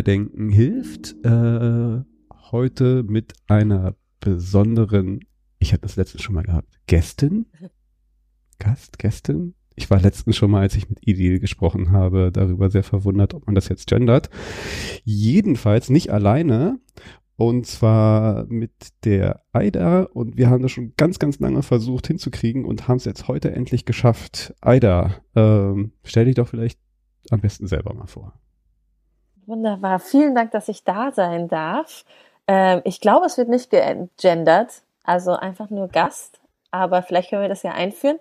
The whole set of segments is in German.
Denken hilft. Äh, heute mit einer besonderen, ich hatte das letztens schon mal gehabt, Gästin? Gast, Gästin? Ich war letztens schon mal, als ich mit Idil gesprochen habe, darüber sehr verwundert, ob man das jetzt gendert. Jedenfalls nicht alleine. Und zwar mit der Aida. Und wir haben das schon ganz, ganz lange versucht hinzukriegen und haben es jetzt heute endlich geschafft. Aida, ähm, stell dich doch vielleicht am besten selber mal vor. Wunderbar. Vielen Dank, dass ich da sein darf. Ähm, ich glaube, es wird nicht gegendert, also einfach nur Gast, aber vielleicht können wir das ja einführen.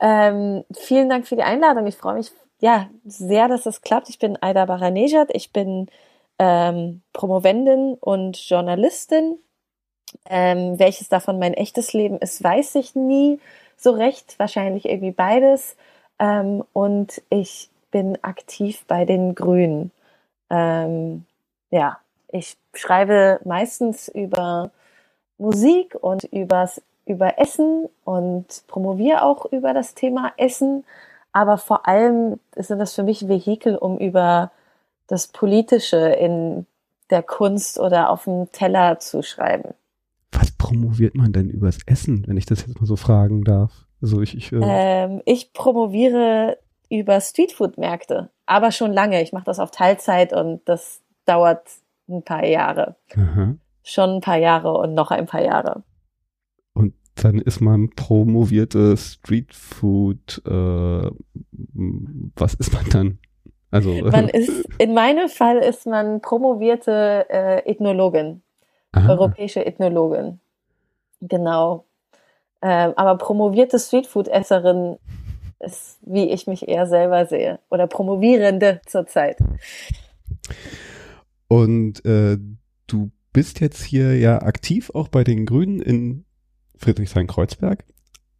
Ähm, vielen Dank für die Einladung. Ich freue mich ja sehr, dass es klappt. Ich bin Aida Baranejad. Ich bin ähm, Promovendin und Journalistin. Ähm, welches davon mein echtes Leben ist, weiß ich nie so recht. Wahrscheinlich irgendwie beides. Ähm, und ich bin aktiv bei den Grünen. Ähm, ja, ich schreibe meistens über Musik und übers, über Essen und promoviere auch über das Thema Essen. Aber vor allem sind das für mich Vehikel, um über das Politische in der Kunst oder auf dem Teller zu schreiben. Was promoviert man denn übers Essen, wenn ich das jetzt mal so fragen darf? Also ich, ich, äh ähm, ich promoviere über Streetfood-Märkte, aber schon lange. Ich mache das auf Teilzeit und das dauert ein paar Jahre. Aha. Schon ein paar Jahre und noch ein paar Jahre. Und dann ist man promovierte Streetfood. Äh, was ist man dann? Also man ist in meinem Fall ist man promovierte äh, Ethnologin, Aha. europäische Ethnologin. Genau. Ähm, aber promovierte Streetfood-Esserin ist, wie ich mich eher selber sehe. Oder Promovierende zurzeit. Und äh, du bist jetzt hier ja aktiv auch bei den Grünen in Friedrichshain-Kreuzberg.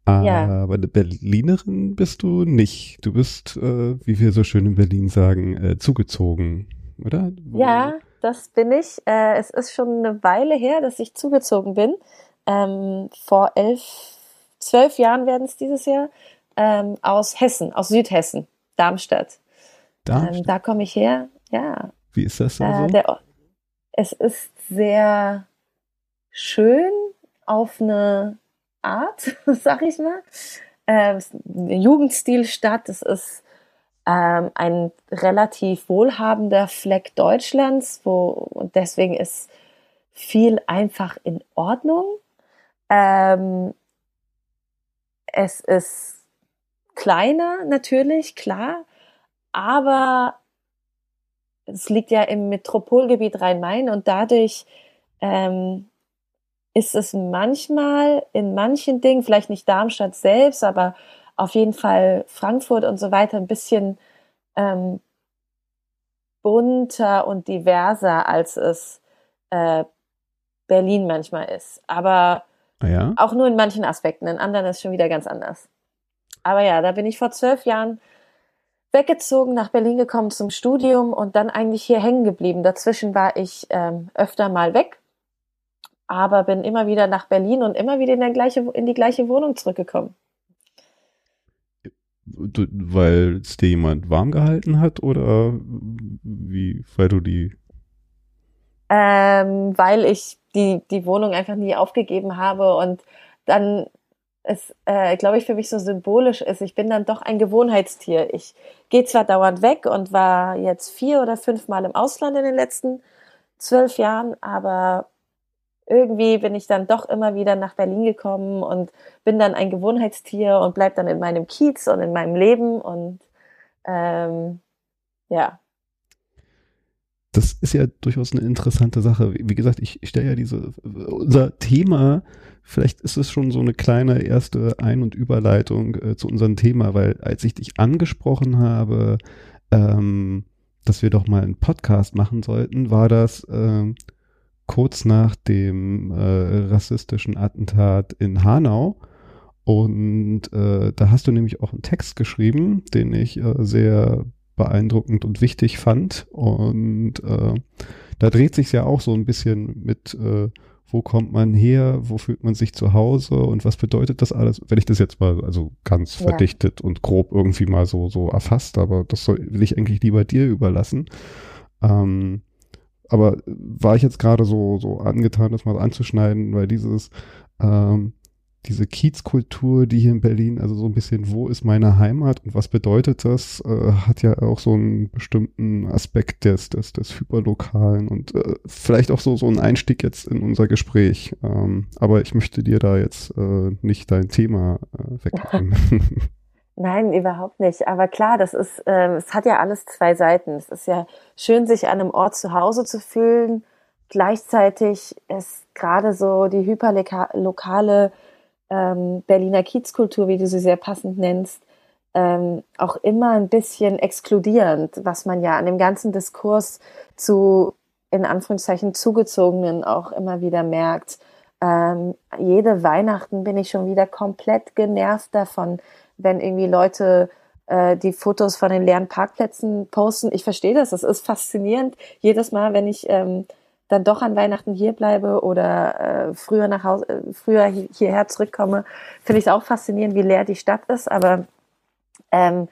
Ja. Aber eine Berlinerin bist du nicht. Du bist, äh, wie wir so schön in Berlin sagen, äh, zugezogen, oder? Wo? Ja, das bin ich. Äh, es ist schon eine Weile her, dass ich zugezogen bin. Ähm, vor elf, zwölf Jahren werden es dieses Jahr ähm, aus Hessen, aus Südhessen, Darmstadt. Darmstadt. Ähm, da komme ich her, ja. Wie ist das so? Äh, der, es ist sehr schön auf eine Art, sag ich mal. Äh, eine Jugendstilstadt, es ist ähm, ein relativ wohlhabender Fleck Deutschlands, wo und deswegen ist viel einfach in Ordnung. Ähm, es ist kleiner natürlich, klar, aber es liegt ja im Metropolgebiet Rhein-Main und dadurch ähm, ist es manchmal in manchen Dingen, vielleicht nicht Darmstadt selbst, aber auf jeden Fall Frankfurt und so weiter ein bisschen ähm, bunter und diverser, als es äh, Berlin manchmal ist. Aber ah ja? auch nur in manchen Aspekten. In anderen ist es schon wieder ganz anders. Aber ja, da bin ich vor zwölf Jahren weggezogen, nach Berlin gekommen zum Studium und dann eigentlich hier hängen geblieben. Dazwischen war ich ähm, öfter mal weg, aber bin immer wieder nach Berlin und immer wieder in, gleiche, in die gleiche Wohnung zurückgekommen. Weil es dir jemand warm gehalten hat oder wie, weil du die ähm, weil ich die, die Wohnung einfach nie aufgegeben habe und dann es, äh, glaube ich, für mich so symbolisch ist. Ich bin dann doch ein Gewohnheitstier. Ich gehe zwar dauernd weg und war jetzt vier oder fünf Mal im Ausland in den letzten zwölf Jahren, aber irgendwie bin ich dann doch immer wieder nach Berlin gekommen und bin dann ein Gewohnheitstier und bleib dann in meinem Kiez und in meinem Leben und ähm, ja. Das ist ja durchaus eine interessante Sache. Wie gesagt, ich, stelle ja diese, unser Thema, vielleicht ist es schon so eine kleine erste Ein- und Überleitung äh, zu unserem Thema, weil als ich dich angesprochen habe, ähm, dass wir doch mal einen Podcast machen sollten, war das äh, kurz nach dem äh, rassistischen Attentat in Hanau. Und äh, da hast du nämlich auch einen Text geschrieben, den ich äh, sehr beeindruckend und wichtig fand. Und äh, da dreht sich ja auch so ein bisschen mit, äh, wo kommt man her, wo fühlt man sich zu Hause und was bedeutet das alles, wenn ich das jetzt mal also ganz ja. verdichtet und grob irgendwie mal so, so erfasst, aber das soll, will ich eigentlich lieber dir überlassen. Ähm, aber war ich jetzt gerade so, so angetan, das mal anzuschneiden, weil dieses, ähm, diese Kiezkultur, die hier in Berlin, also so ein bisschen, wo ist meine Heimat und was bedeutet das, äh, hat ja auch so einen bestimmten Aspekt des, des, des Hyperlokalen und äh, vielleicht auch so, so ein Einstieg jetzt in unser Gespräch. Ähm, aber ich möchte dir da jetzt äh, nicht dein Thema äh, wegnehmen. Nein, überhaupt nicht. Aber klar, das ist, äh, es hat ja alles zwei Seiten. Es ist ja schön, sich an einem Ort zu Hause zu fühlen. Gleichzeitig ist gerade so die hyperlokale ähm, Berliner Kiezkultur, wie du sie sehr passend nennst, ähm, auch immer ein bisschen exkludierend, was man ja an dem ganzen Diskurs zu, in Anführungszeichen, zugezogenen auch immer wieder merkt. Ähm, jede Weihnachten bin ich schon wieder komplett genervt davon, wenn irgendwie Leute äh, die Fotos von den leeren Parkplätzen posten. Ich verstehe das, das ist faszinierend. Jedes Mal, wenn ich ähm, dann doch an Weihnachten hier bleibe oder äh, früher nach Hause, äh, früher hierher zurückkomme, finde ich es auch faszinierend, wie leer die Stadt ist. Aber ähm,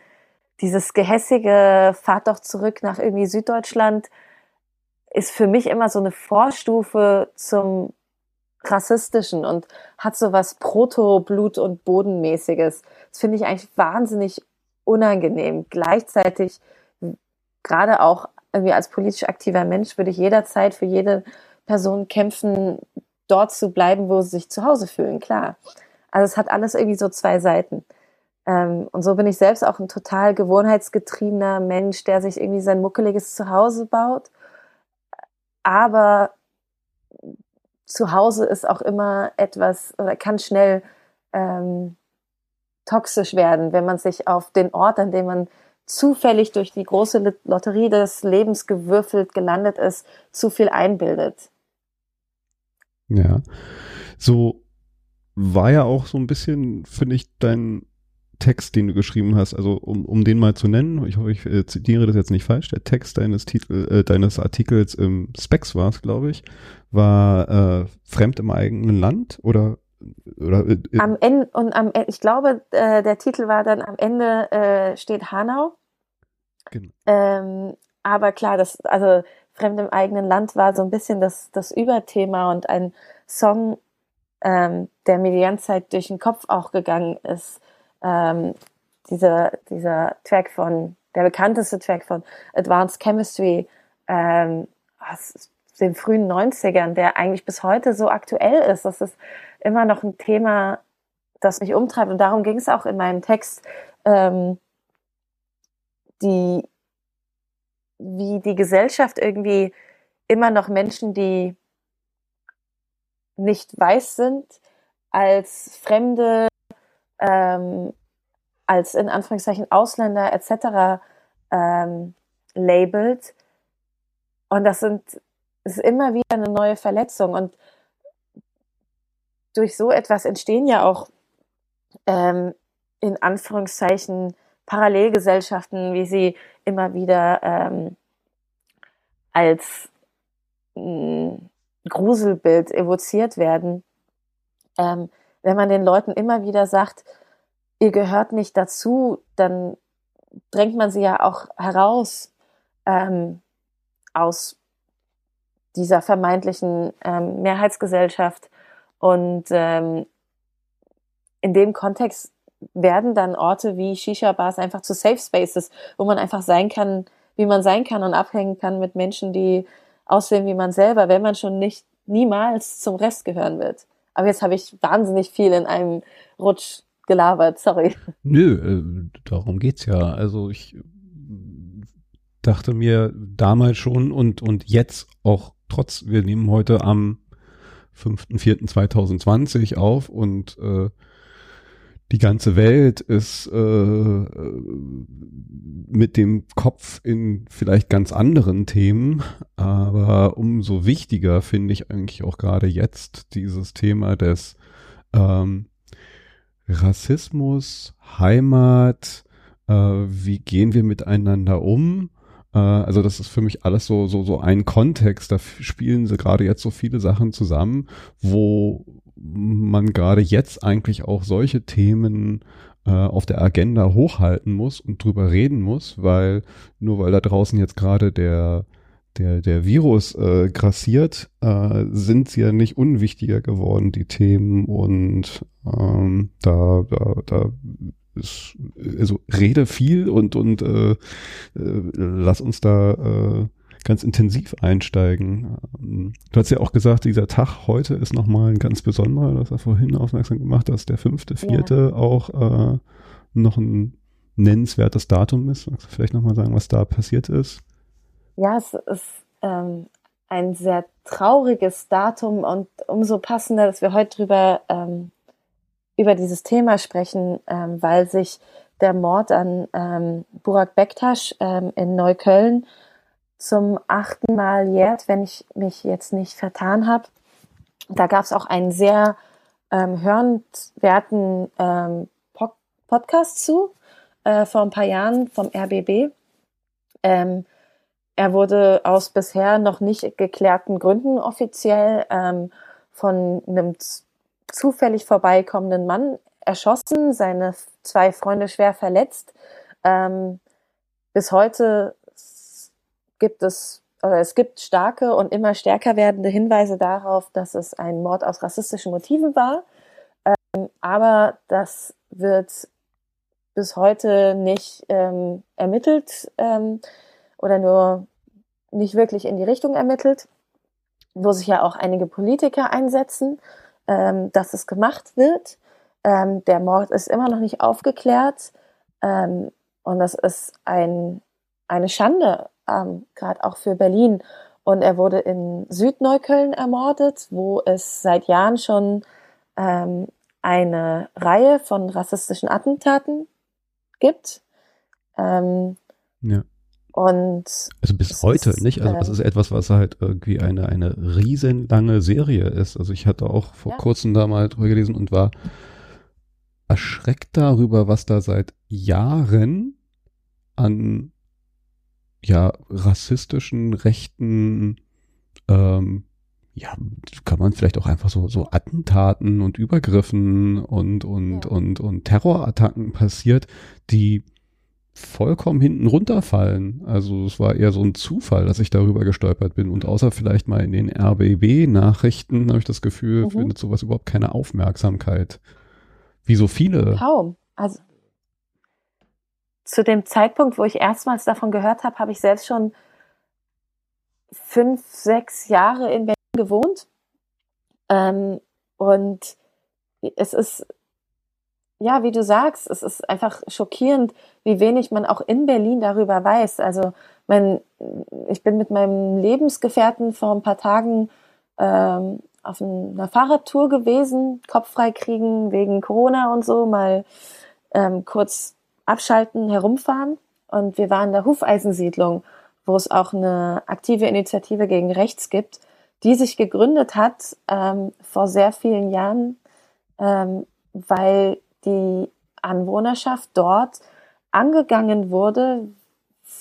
dieses gehässige Fahrt doch zurück nach irgendwie Süddeutschland ist für mich immer so eine Vorstufe zum rassistischen und hat so was Proto-Blut- und Bodenmäßiges. Das finde ich eigentlich wahnsinnig unangenehm. Gleichzeitig gerade auch irgendwie als politisch aktiver Mensch würde ich jederzeit für jede Person kämpfen, dort zu bleiben, wo sie sich zu Hause fühlen, klar. Also es hat alles irgendwie so zwei Seiten. Ähm, und so bin ich selbst auch ein total gewohnheitsgetriebener Mensch, der sich irgendwie sein muckeliges Zuhause baut. Aber zu Hause ist auch immer etwas oder kann schnell ähm, toxisch werden, wenn man sich auf den Ort, an dem man zufällig durch die große Lotterie des Lebens gewürfelt gelandet ist, zu viel einbildet. Ja, so war ja auch so ein bisschen, finde ich, dein Text, den du geschrieben hast, also um, um den mal zu nennen, ich hoffe, ich äh, zitiere das jetzt nicht falsch, der Text deines Titel, äh, deines Artikels im Specs war es, glaube ich, war äh, Fremd im eigenen Land oder oder äh, äh, am Ende und am Ende, ich glaube, äh, der Titel war dann am Ende äh, steht Hanau. Genau. Ähm, aber klar, das also Fremd im eigenen Land war so ein bisschen das das Überthema und ein Song, ähm, der mir die ganze Zeit durch den Kopf auch gegangen ist. Ähm, dieser dieser Track von der bekannteste Track von Advanced Chemistry. Ähm, was, den frühen 90ern, der eigentlich bis heute so aktuell ist. Das ist immer noch ein Thema, das mich umtreibt. Und darum ging es auch in meinem Text, ähm, die, wie die Gesellschaft irgendwie immer noch Menschen, die nicht weiß sind, als Fremde, ähm, als in Anführungszeichen Ausländer etc. Ähm, labelt. Und das sind ist immer wieder eine neue Verletzung und durch so etwas entstehen ja auch ähm, in Anführungszeichen Parallelgesellschaften, wie sie immer wieder ähm, als mh, mm, Gruselbild evoziert werden. Ähm, wenn man den Leuten immer wieder sagt, ihr gehört nicht dazu, dann drängt man sie ja auch heraus ähm, aus dieser vermeintlichen ähm, Mehrheitsgesellschaft. Und ähm, in dem Kontext werden dann Orte wie Shisha-Bars einfach zu Safe Spaces, wo man einfach sein kann, wie man sein kann und abhängen kann mit Menschen, die aussehen wie man selber, wenn man schon nicht niemals zum Rest gehören wird. Aber jetzt habe ich wahnsinnig viel in einem Rutsch gelabert, sorry. Nö, äh, darum geht's ja. Also ich dachte mir damals schon und, und jetzt auch trotz, wir nehmen heute am 5.4.2020 auf und äh, die ganze Welt ist äh, mit dem Kopf in vielleicht ganz anderen Themen, aber umso wichtiger finde ich eigentlich auch gerade jetzt dieses Thema des ähm, Rassismus, Heimat, äh, wie gehen wir miteinander um? Äh, also das ist für mich alles so so so ein Kontext. Da spielen sie gerade jetzt so viele Sachen zusammen, wo man gerade jetzt eigentlich auch solche Themen äh, auf der Agenda hochhalten muss und drüber reden muss, weil nur weil da draußen jetzt gerade der der der Virus äh, grassiert, äh, sind sie ja nicht unwichtiger geworden die Themen und ähm, da da da also rede viel und und äh, äh, lass uns da äh, ganz intensiv einsteigen. Ähm, du hast ja auch gesagt, dieser Tag heute ist nochmal ein ganz besonderer. Du hast ja vorhin aufmerksam gemacht, dass der fünfte, vierte ja. auch äh, noch ein nennenswertes Datum ist. Magst du vielleicht nochmal sagen, was da passiert ist? Ja, es ist ähm, ein sehr trauriges Datum und umso passender, dass wir heute drüber ähm, über dieses Thema sprechen, ähm, weil sich der Mord an ähm, Burak Bektasch ähm, in Neukölln zum achten Mal jährt, wenn ich mich jetzt nicht vertan habe. Da gab es auch einen sehr ähm, hörenswerten ähm, Podcast zu äh, vor ein paar Jahren vom RBB. Ähm, er wurde aus bisher noch nicht geklärten Gründen offiziell ähm, von einem zufällig vorbeikommenden Mann erschossen, seine zwei Freunde schwer verletzt. Ähm, bis heute gibt es, oder es gibt starke und immer stärker werdende Hinweise darauf, dass es ein Mord aus rassistischen Motiven war. Ähm, aber das wird bis heute nicht ähm, ermittelt ähm, oder nur nicht wirklich in die Richtung ermittelt, wo sich ja auch einige Politiker einsetzen, ähm, dass es gemacht wird. Ähm, der Mord ist immer noch nicht aufgeklärt ähm, und das ist ein, eine Schande ähm, gerade auch für Berlin. Und er wurde in Südneukölln ermordet, wo es seit Jahren schon ähm, eine Reihe von rassistischen Attentaten gibt. Ähm, ja. Und also bis heute ist, nicht. Also das ähm, ist etwas, was halt irgendwie eine eine riesenlange Serie ist. Also ich hatte auch vor ja. kurzem da mal drüber gelesen und war erschreckt darüber, was da seit Jahren an ja, rassistischen, rechten, ähm, ja, kann man vielleicht auch einfach so, so Attentaten und Übergriffen und, und, ja. und, und Terrorattacken passiert, die vollkommen hinten runterfallen. Also es war eher so ein Zufall, dass ich darüber gestolpert bin. Und außer vielleicht mal in den RBB-Nachrichten habe ich das Gefühl, mhm. findet sowas überhaupt keine Aufmerksamkeit. Wie so viele. Kaum. Also zu dem Zeitpunkt, wo ich erstmals davon gehört habe, habe ich selbst schon fünf, sechs Jahre in Berlin gewohnt. Ähm, und es ist, ja, wie du sagst, es ist einfach schockierend, wie wenig man auch in Berlin darüber weiß. Also, mein, ich bin mit meinem Lebensgefährten vor ein paar Tagen ähm, auf einer Fahrradtour gewesen, Kopf frei kriegen wegen Corona und so, mal ähm, kurz abschalten, herumfahren. Und wir waren in der Hufeisensiedlung, wo es auch eine aktive Initiative gegen Rechts gibt, die sich gegründet hat ähm, vor sehr vielen Jahren, ähm, weil die Anwohnerschaft dort angegangen wurde,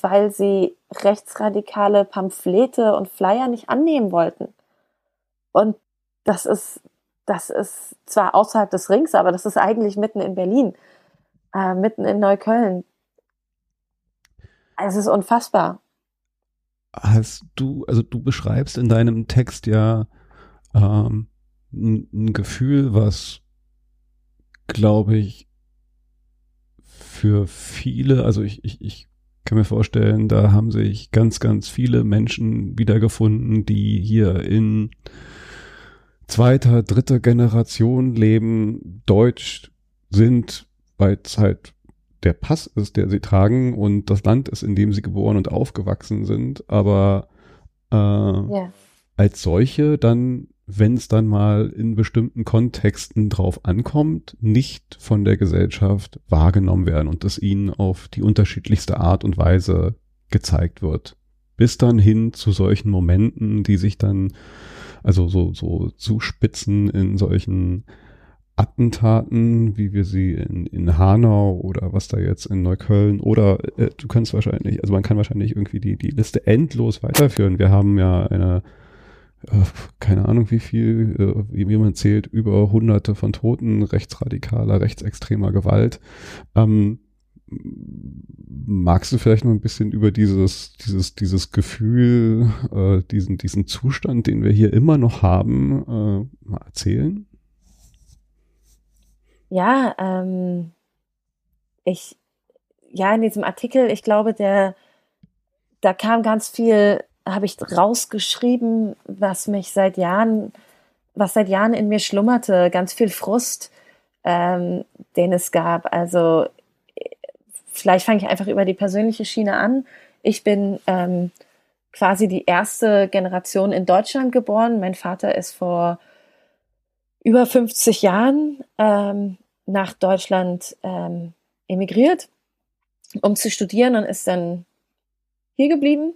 weil sie rechtsradikale Pamphlete und Flyer nicht annehmen wollten. Und das ist, das ist zwar außerhalb des Rings, aber das ist eigentlich mitten in Berlin äh, mitten in Neukölln. Es ist unfassbar. Hast du, also du beschreibst in deinem Text ja ähm, ein, ein Gefühl, was, glaube ich, für viele, also ich, ich, ich kann mir vorstellen, da haben sich ganz, ganz viele Menschen wiedergefunden, die hier in zweiter, dritter Generation leben, deutsch sind, weil es halt der Pass ist, der sie tragen und das Land ist, in dem sie geboren und aufgewachsen sind, aber äh, ja. als solche dann, wenn es dann mal in bestimmten Kontexten drauf ankommt, nicht von der Gesellschaft wahrgenommen werden und es ihnen auf die unterschiedlichste Art und Weise gezeigt wird. Bis dann hin zu solchen Momenten, die sich dann also so, so zuspitzen in solchen Attentaten, wie wir sie in, in Hanau oder was da jetzt in Neukölln oder äh, du kannst wahrscheinlich, also man kann wahrscheinlich irgendwie die, die Liste endlos weiterführen. Wir haben ja eine, keine Ahnung wie viel, äh, wie man zählt, über hunderte von Toten rechtsradikaler, rechtsextremer Gewalt. Ähm, magst du vielleicht noch ein bisschen über dieses, dieses, dieses Gefühl, äh, diesen, diesen Zustand, den wir hier immer noch haben, äh, mal erzählen? Ja, ähm, ich, ja, in diesem Artikel, ich glaube, der, da kam ganz viel, habe ich rausgeschrieben, was mich seit Jahren, was seit Jahren in mir schlummerte, ganz viel Frust, ähm, den es gab. Also vielleicht fange ich einfach über die persönliche Schiene an. Ich bin ähm, quasi die erste Generation in Deutschland geboren. Mein Vater ist vor über 50 Jahren ähm, nach Deutschland ähm, emigriert, um zu studieren und ist dann hier geblieben.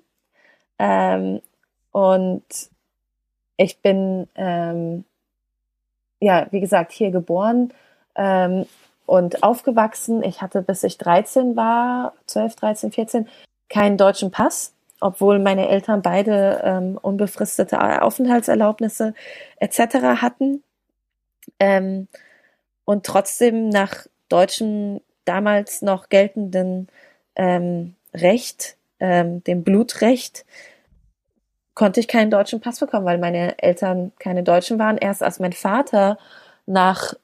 Ähm, und ich bin, ähm, ja, wie gesagt, hier geboren ähm, und aufgewachsen. Ich hatte, bis ich 13 war, 12, 13, 14, keinen deutschen Pass, obwohl meine Eltern beide ähm, unbefristete Aufenthaltserlaubnisse etc. hatten. Ähm, und trotzdem nach deutschem damals noch geltenden ähm, Recht, ähm, dem Blutrecht, konnte ich keinen deutschen Pass bekommen, weil meine Eltern keine Deutschen waren. Erst als mein Vater nach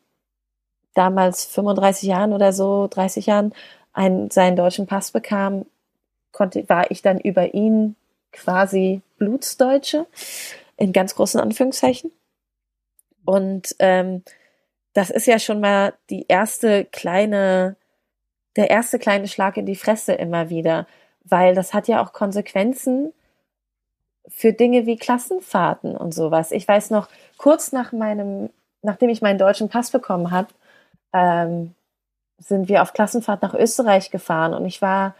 damals 35 Jahren oder so, 30 Jahren, einen, seinen deutschen Pass bekam, konnte, war ich dann über ihn quasi Blutsdeutsche, in ganz großen Anführungszeichen. Und ähm, das ist ja schon mal die erste kleine, der erste kleine Schlag in die Fresse immer wieder, weil das hat ja auch Konsequenzen für Dinge wie Klassenfahrten und sowas. Ich weiß noch, kurz nach meinem, nachdem ich meinen deutschen Pass bekommen habe, ähm, sind wir auf Klassenfahrt nach Österreich gefahren und ich war,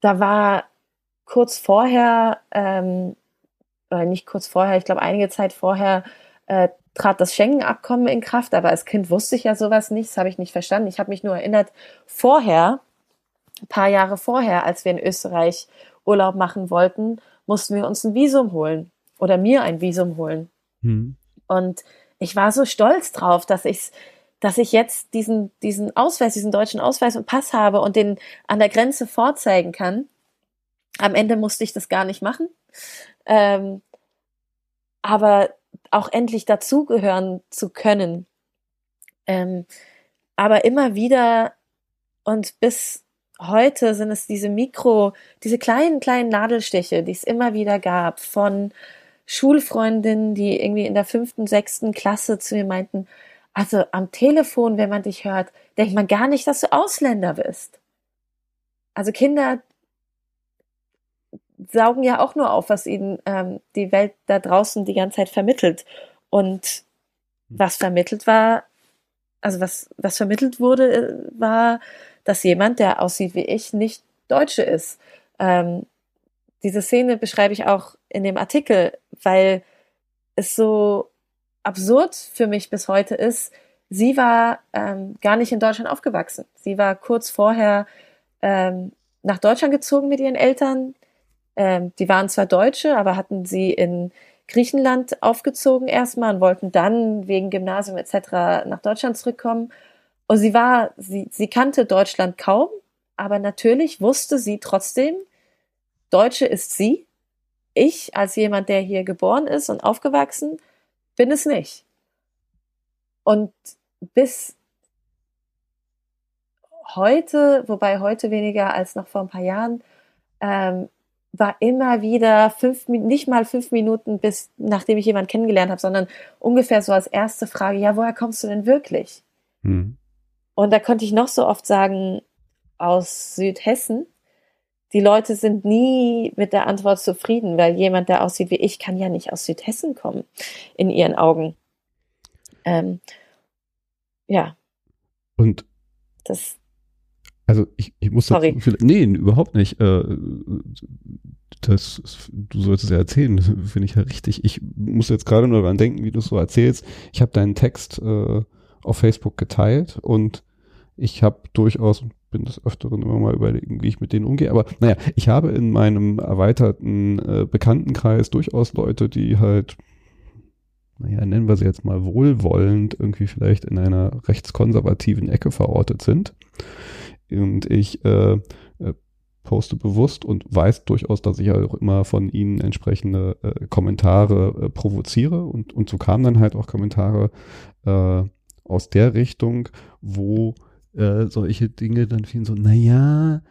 da war kurz vorher, ähm, oder nicht kurz vorher, ich glaube einige Zeit vorher, äh, trat das Schengen-Abkommen in Kraft, aber als Kind wusste ich ja sowas nicht, das habe ich nicht verstanden. Ich habe mich nur erinnert, vorher, ein paar Jahre vorher, als wir in Österreich Urlaub machen wollten, mussten wir uns ein Visum holen oder mir ein Visum holen. Mhm. Und ich war so stolz drauf, dass ich dass ich jetzt diesen, diesen Ausweis, diesen deutschen Ausweis und Pass habe und den an der Grenze vorzeigen kann. Am Ende musste ich das gar nicht machen. Ähm, aber auch endlich dazugehören zu können. Ähm, aber immer wieder und bis heute sind es diese Mikro, diese kleinen, kleinen Nadelstiche, die es immer wieder gab von Schulfreundinnen, die irgendwie in der fünften, sechsten Klasse zu mir meinten, also am Telefon, wenn man dich hört, denkt man gar nicht, dass du Ausländer bist. Also Kinder saugen ja auch nur auf, was ihnen ähm, die Welt da draußen die ganze Zeit vermittelt. Und hm. was vermittelt war, also was, was vermittelt wurde, äh, war, dass jemand, der aussieht wie ich, nicht Deutsche ist. Ähm, diese Szene beschreibe ich auch in dem Artikel, weil es so absurd für mich bis heute ist. Sie war ähm, gar nicht in Deutschland aufgewachsen. Sie war kurz vorher ähm, nach Deutschland gezogen mit ihren Eltern, ähm, die waren zwar Deutsche, aber hatten sie in Griechenland aufgezogen erstmal und wollten dann wegen Gymnasium etc. nach Deutschland zurückkommen. Und sie war, sie, sie kannte Deutschland kaum, aber natürlich wusste sie trotzdem, Deutsche ist sie. Ich als jemand, der hier geboren ist und aufgewachsen, bin es nicht. Und bis heute, wobei heute weniger als noch vor ein paar Jahren, ähm, war immer wieder fünf, nicht mal fünf Minuten bis nachdem ich jemanden kennengelernt habe, sondern ungefähr so als erste Frage, ja, woher kommst du denn wirklich? Hm. Und da konnte ich noch so oft sagen, aus Südhessen. Die Leute sind nie mit der Antwort zufrieden, weil jemand, der aussieht wie ich, kann ja nicht aus Südhessen kommen, in ihren Augen. Ähm, ja. Und das. Also ich, ich muss Sorry. dazu nee, überhaupt nicht. Äh, das, du sollst es ja erzählen, finde ich ja richtig. Ich muss jetzt gerade nur daran denken, wie du es so erzählst. Ich habe deinen Text äh, auf Facebook geteilt und ich habe durchaus, bin des Öfteren immer mal überlegen, wie ich mit denen umgehe. Aber naja, ich habe in meinem erweiterten äh, Bekanntenkreis durchaus Leute, die halt, naja, nennen wir sie jetzt mal wohlwollend, irgendwie vielleicht in einer rechtskonservativen Ecke verortet sind. Und ich äh, äh, poste bewusst und weiß durchaus, dass ich auch immer von ihnen entsprechende äh, Kommentare äh, provoziere. Und, und so kamen dann halt auch Kommentare äh, aus der Richtung, wo äh, solche Dinge dann fielen so, naja,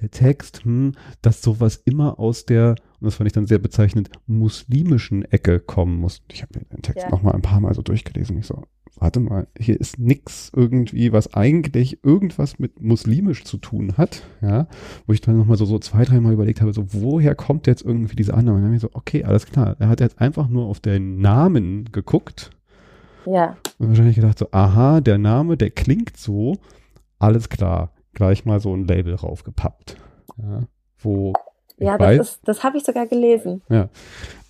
der Text, hm, dass sowas immer aus der, und das fand ich dann sehr bezeichnend, muslimischen Ecke kommen muss. Ich habe den Text Ja. noch mal ein paar Mal so durchgelesen. Ich so, warte mal, hier ist nix irgendwie, was eigentlich irgendwas mit muslimisch zu tun hat, ja, wo ich dann noch mal so, so zwei, dreimal überlegt habe, so, woher kommt jetzt irgendwie diese Annahme? Und dann habe ich so, okay, alles klar, er hat jetzt einfach nur auf den Namen geguckt Ja, und wahrscheinlich gedacht so, aha, der Name, der klingt so, alles klar, gleich mal so ein Label raufgepappt. Ja, wo ja, weiß, das ist, das habe ich sogar gelesen.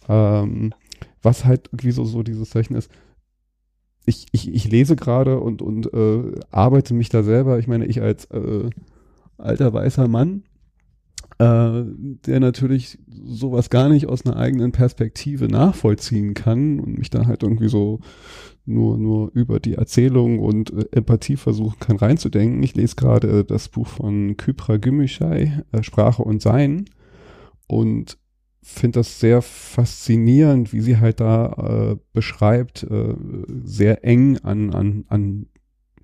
ähm, was halt irgendwie so, so dieses Zeichen ist, ich, ich, ich lese gerade und, und äh, arbeite mich da selber, ich meine, ich als äh, alter weißer Mann, äh, der natürlich sowas gar nicht aus einer eigenen Perspektive nachvollziehen kann und mich da halt irgendwie so nur, nur über die Erzählung und äh, Empathie versuchen kann reinzudenken. Ich lese gerade äh, das Buch von Kypra Gümüşay, äh, Sprache und Sein und finde das sehr faszinierend, wie sie halt da äh, beschreibt, äh, sehr eng an, an, an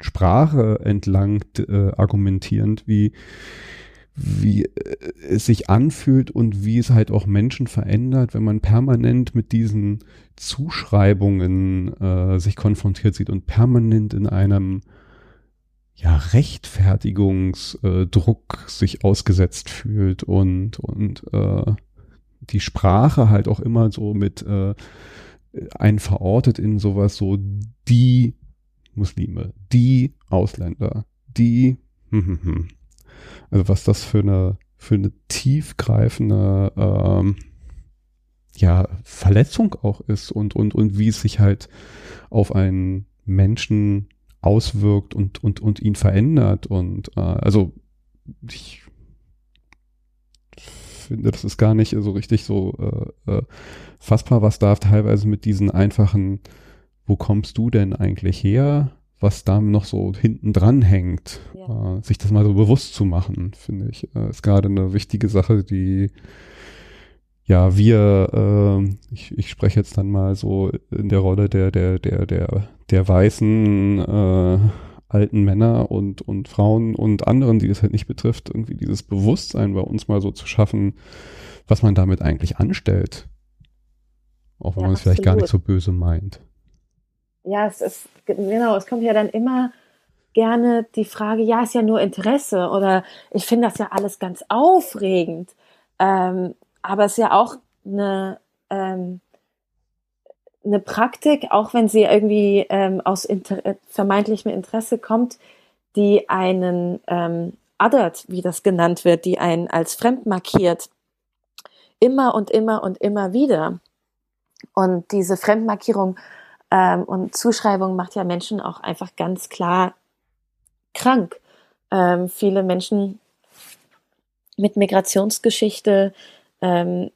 Sprache entlang äh, argumentierend, wie, wie äh, es sich anfühlt und wie es halt auch Menschen verändert, wenn man permanent mit diesen Zuschreibungen äh, sich konfrontiert sieht und permanent in einem ja, Rechtfertigungsdruck sich ausgesetzt fühlt und, und äh, die Sprache halt auch immer so mit äh, einen verortet in sowas so die Muslime, die Ausländer, die hm, hm, hm. Also was das für eine für eine tiefgreifende ähm, ja Verletzung auch ist und und und wie es sich halt auf einen Menschen auswirkt und und und ihn verändert und äh, also ich finde, das ist gar nicht so richtig so äh, äh, fassbar, was da teilweise mit diesen einfachen, wo kommst du denn eigentlich her, was da noch so hinten dran hängt, Ja. äh, sich das mal so bewusst zu machen, finde ich, äh, ist gerade eine wichtige Sache, die ja, wir, äh, ich, ich spreche jetzt dann mal so in der Rolle der, der, der, der, der weißen äh, alten Männer und, und Frauen und anderen, die das halt nicht betrifft, irgendwie dieses Bewusstsein bei uns mal so zu schaffen, was man damit eigentlich anstellt. Auch wenn Ja, man es vielleicht gar nicht so böse meint. Ja, es ist, genau, es kommt ja dann immer gerne die Frage, ja, ist ja nur Interesse oder ich finde das ja alles ganz aufregend. Ähm, aber es ist ja auch eine, ähm, eine Praktik, auch wenn sie irgendwie ähm, aus Inter äh, vermeintlichem Interesse kommt, die einen ähm, othert, wie das genannt wird, die einen als fremd markiert, immer und immer und immer wieder. Und diese Fremdmarkierung ähm, und Zuschreibung macht ja Menschen auch einfach ganz klar krank. Ähm, viele Menschen mit Migrationsgeschichte, ähm,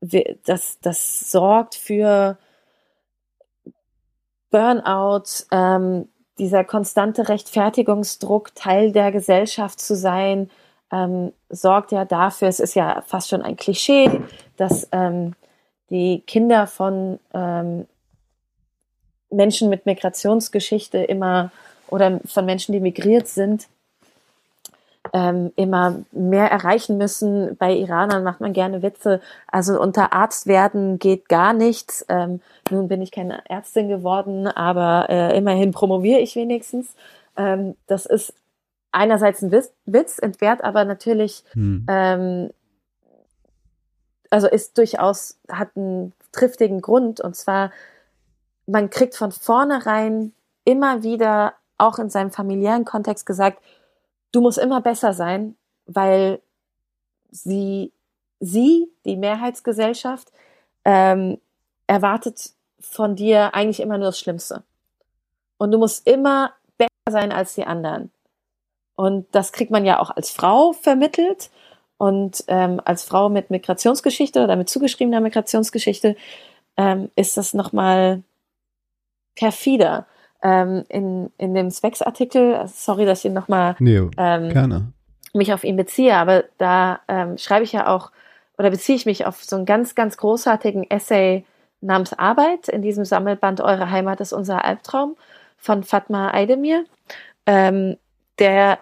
das, das sorgt für Burnout, ähm, dieser konstante Rechtfertigungsdruck, Teil der Gesellschaft zu sein, ähm, sorgt ja dafür, es ist ja fast schon ein Klischee, dass ähm, die Kinder von ähm, Menschen mit Migrationsgeschichte immer oder von Menschen, die migriert sind, ähm, immer mehr erreichen müssen. Bei Iranern macht man gerne Witze. Also unter Arzt werden geht gar nichts. Ähm, nun bin ich keine Ärztin geworden, aber äh, immerhin promoviere ich wenigstens. Ähm, das ist einerseits ein Witz, Witz entbehrt aber natürlich, hm. ähm, also ist durchaus, hat einen triftigen Grund und zwar, man kriegt von vornherein immer wieder, auch in seinem familiären Kontext gesagt, du musst immer besser sein, weil sie, sie, die Mehrheitsgesellschaft, ähm, erwartet von dir eigentlich immer nur das Schlimmste. Und du musst immer besser sein als die anderen. Und das kriegt man ja auch als Frau vermittelt. Und ähm, als Frau mit Migrationsgeschichte oder mit zugeschriebener Migrationsgeschichte ähm, ist das nochmal perfider. Ähm, in, in dem Specs-Artikel, sorry, dass ich nochmal ähm, mich auf ihn beziehe, aber da ähm, schreibe ich ja auch oder beziehe ich mich auf so einen ganz, ganz großartigen Essay namens Arbeit in diesem Sammelband Eure Heimat ist unser Albtraum von Fatma Aydemir. Ähm, der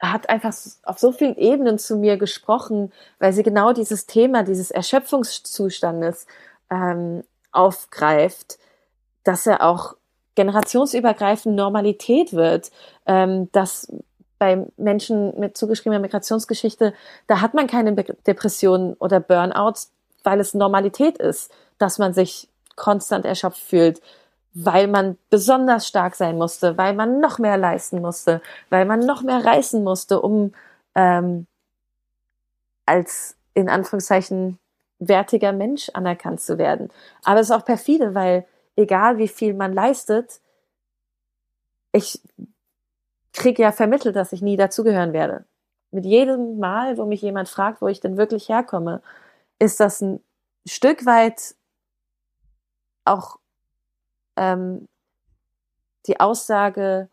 hat einfach auf so vielen Ebenen zu mir gesprochen, weil sie genau dieses Thema dieses Erschöpfungszustandes ähm, aufgreift, dass er auch generationsübergreifend Normalität wird, ähm, dass bei Menschen mit zugeschriebener Migrationsgeschichte, da hat man keine Depressionen oder Burnouts, weil es Normalität ist, dass man sich konstant erschöpft fühlt, weil man besonders stark sein musste, weil man noch mehr leisten musste, weil man noch mehr reißen musste, um ähm, als in Anführungszeichen wertiger Mensch anerkannt zu werden. Aber es ist auch perfide, weil egal wie viel man leistet, ich kriege ja vermittelt, dass ich nie dazugehören werde. Mit jedem Mal, wo mich jemand fragt, wo ich denn wirklich herkomme, ist das ein Stück weit auch ähm, die Aussage,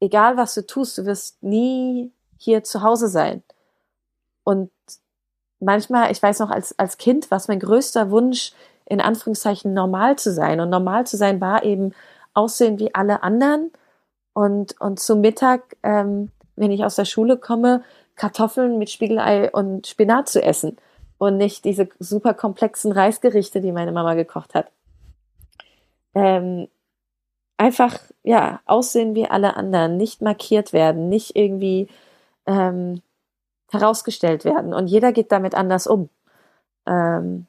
egal was du tust, du wirst nie hier zu Hause sein. Und manchmal, ich weiß noch als, als Kind, was mein größter Wunsch, in Anführungszeichen normal zu sein. Und normal zu sein war eben aussehen wie alle anderen und, und zum Mittag, ähm, wenn ich aus der Schule komme, Kartoffeln mit Spiegelei und Spinat zu essen und nicht diese super komplexen Reisgerichte, die meine Mama gekocht hat. Ähm, einfach, ja, aussehen wie alle anderen, nicht markiert werden, nicht irgendwie ähm, herausgestellt werden. Und jeder geht damit anders um. Ähm,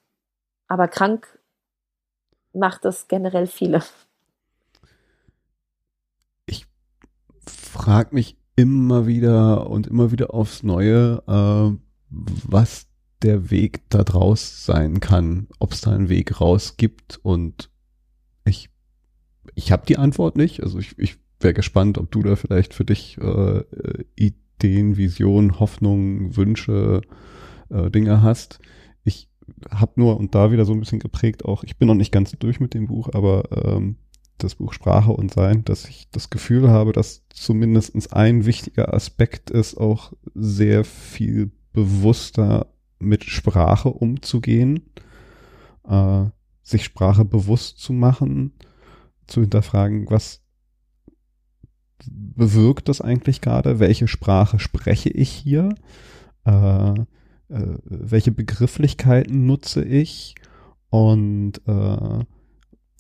aber krank macht es generell viele. frage mich immer wieder und immer wieder aufs Neue, äh, was der Weg da draus sein kann, ob es da einen Weg raus gibt und ich, ich habe die Antwort nicht. Also ich, ich wäre gespannt, ob du da vielleicht für dich äh, Ideen, Visionen, Hoffnungen, Wünsche, äh, Dinge hast. Habe nur und da wieder so ein bisschen geprägt auch, ich bin noch nicht ganz durch mit dem Buch, aber ähm, das Buch Sprache und Sein, dass ich das Gefühl habe, dass zumindest ein wichtiger Aspekt ist, auch sehr viel bewusster mit Sprache umzugehen, äh, sich Sprache bewusst zu machen, zu hinterfragen, was bewirkt das eigentlich gerade, welche Sprache spreche ich hier, äh, äh, welche Begrifflichkeiten nutze ich und äh,